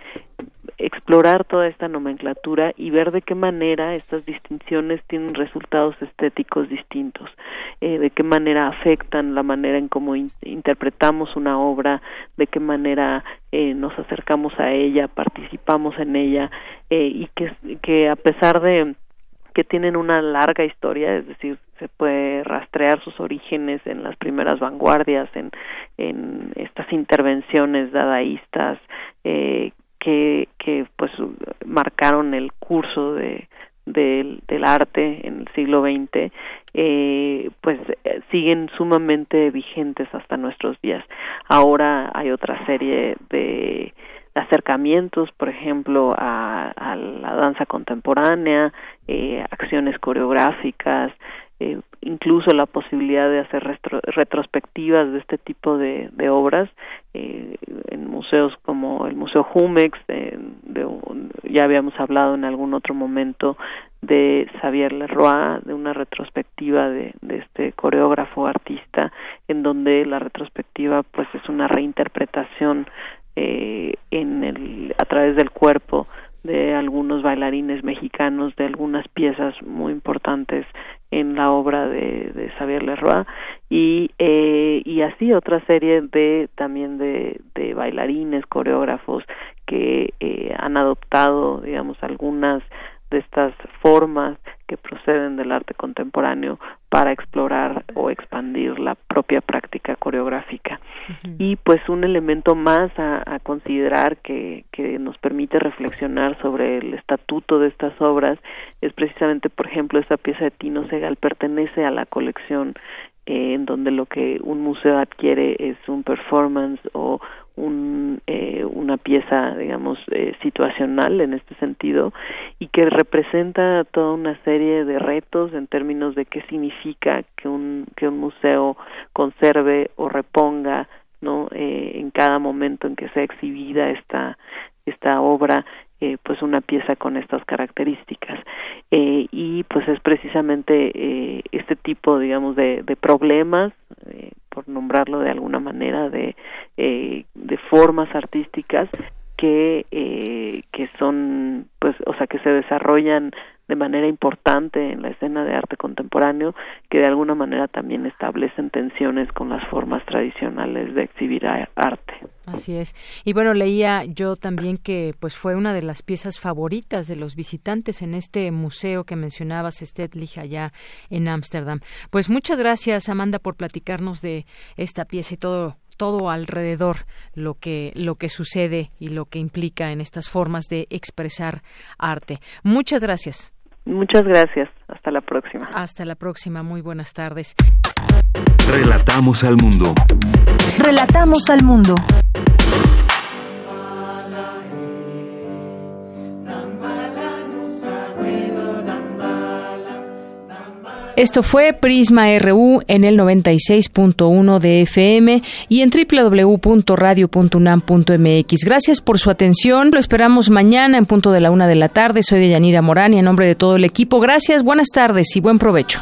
explorar toda esta nomenclatura y ver de qué manera estas distinciones tienen resultados estéticos distintos, eh, de qué manera afectan la manera en cómo interpretamos una obra, de qué manera eh, nos acercamos a ella, participamos en ella eh, y que, que a pesar de que tienen una larga historia, es decir, se puede rastrear sus orígenes en las primeras vanguardias, en, estas intervenciones dadaístas eh, que, que pues marcaron el curso de, del, arte en el siglo XX, eh, pues siguen sumamente vigentes hasta nuestros días. Ahora hay otra serie de acercamientos, por ejemplo, a, la danza contemporánea, eh, acciones coreográficas, eh, incluso la posibilidad de hacer retrospectivas de este tipo de, obras eh, en museos como el Museo Jumex, de, ya habíamos hablado en algún otro momento de Xavier Leroy, de una retrospectiva de, de este coreógrafo artista, en donde la retrospectiva pues es una reinterpretación eh, en el, a través del cuerpo de algunos bailarines mexicanos, de algunas piezas muy importantes en la obra de, de Xavier Leroy y, eh, y así otra serie de también de, de bailarines, coreógrafos que eh, han adoptado, digamos, algunas de estas formas que proceden del arte contemporáneo para explorar o expandir la propia práctica coreográfica. Y pues un elemento más a, considerar que, que nos permite reflexionar sobre el estatuto de estas obras es precisamente, por ejemplo, esta pieza de Tino Segal pertenece a la colección eh, en donde lo que un museo adquiere es un performance o un, eh, una pieza, digamos, eh, situacional en este sentido y que representa toda una serie de retos en términos de qué significa que un, que un museo conserve o reponga no eh, en cada momento en que sea exhibida esta esta obra eh, pues una pieza con estas características. Eh, y pues es precisamente eh, este tipo digamos de, de problemas eh, por nombrarlo de alguna manera de, eh, de formas artísticas que, eh, que son pues o sea que se desarrollan de manera importante en la escena de arte contemporáneo que de alguna manera también establecen tensiones con las formas tradicionales de exhibir arte. Así es. Y bueno, leía yo también que pues fue una de las piezas favoritas de los visitantes en este museo que mencionabas, Stetlich, allá en Ámsterdam. Pues muchas gracias, Amanda, por platicarnos de esta pieza y todo todo alrededor lo que lo que sucede y lo que implica en estas formas de expresar arte. Muchas gracias. Muchas gracias. Hasta la próxima. Hasta la próxima. Muy buenas tardes. Relatamos al mundo. Relatamos al mundo. Esto fue Prisma RU en el 96.1 de FM y en www.radio.unam.mx. Gracias por su atención. Lo esperamos mañana en punto de la una de la tarde. Soy de Yanira Morán y en nombre de todo el equipo. Gracias, buenas tardes y buen provecho.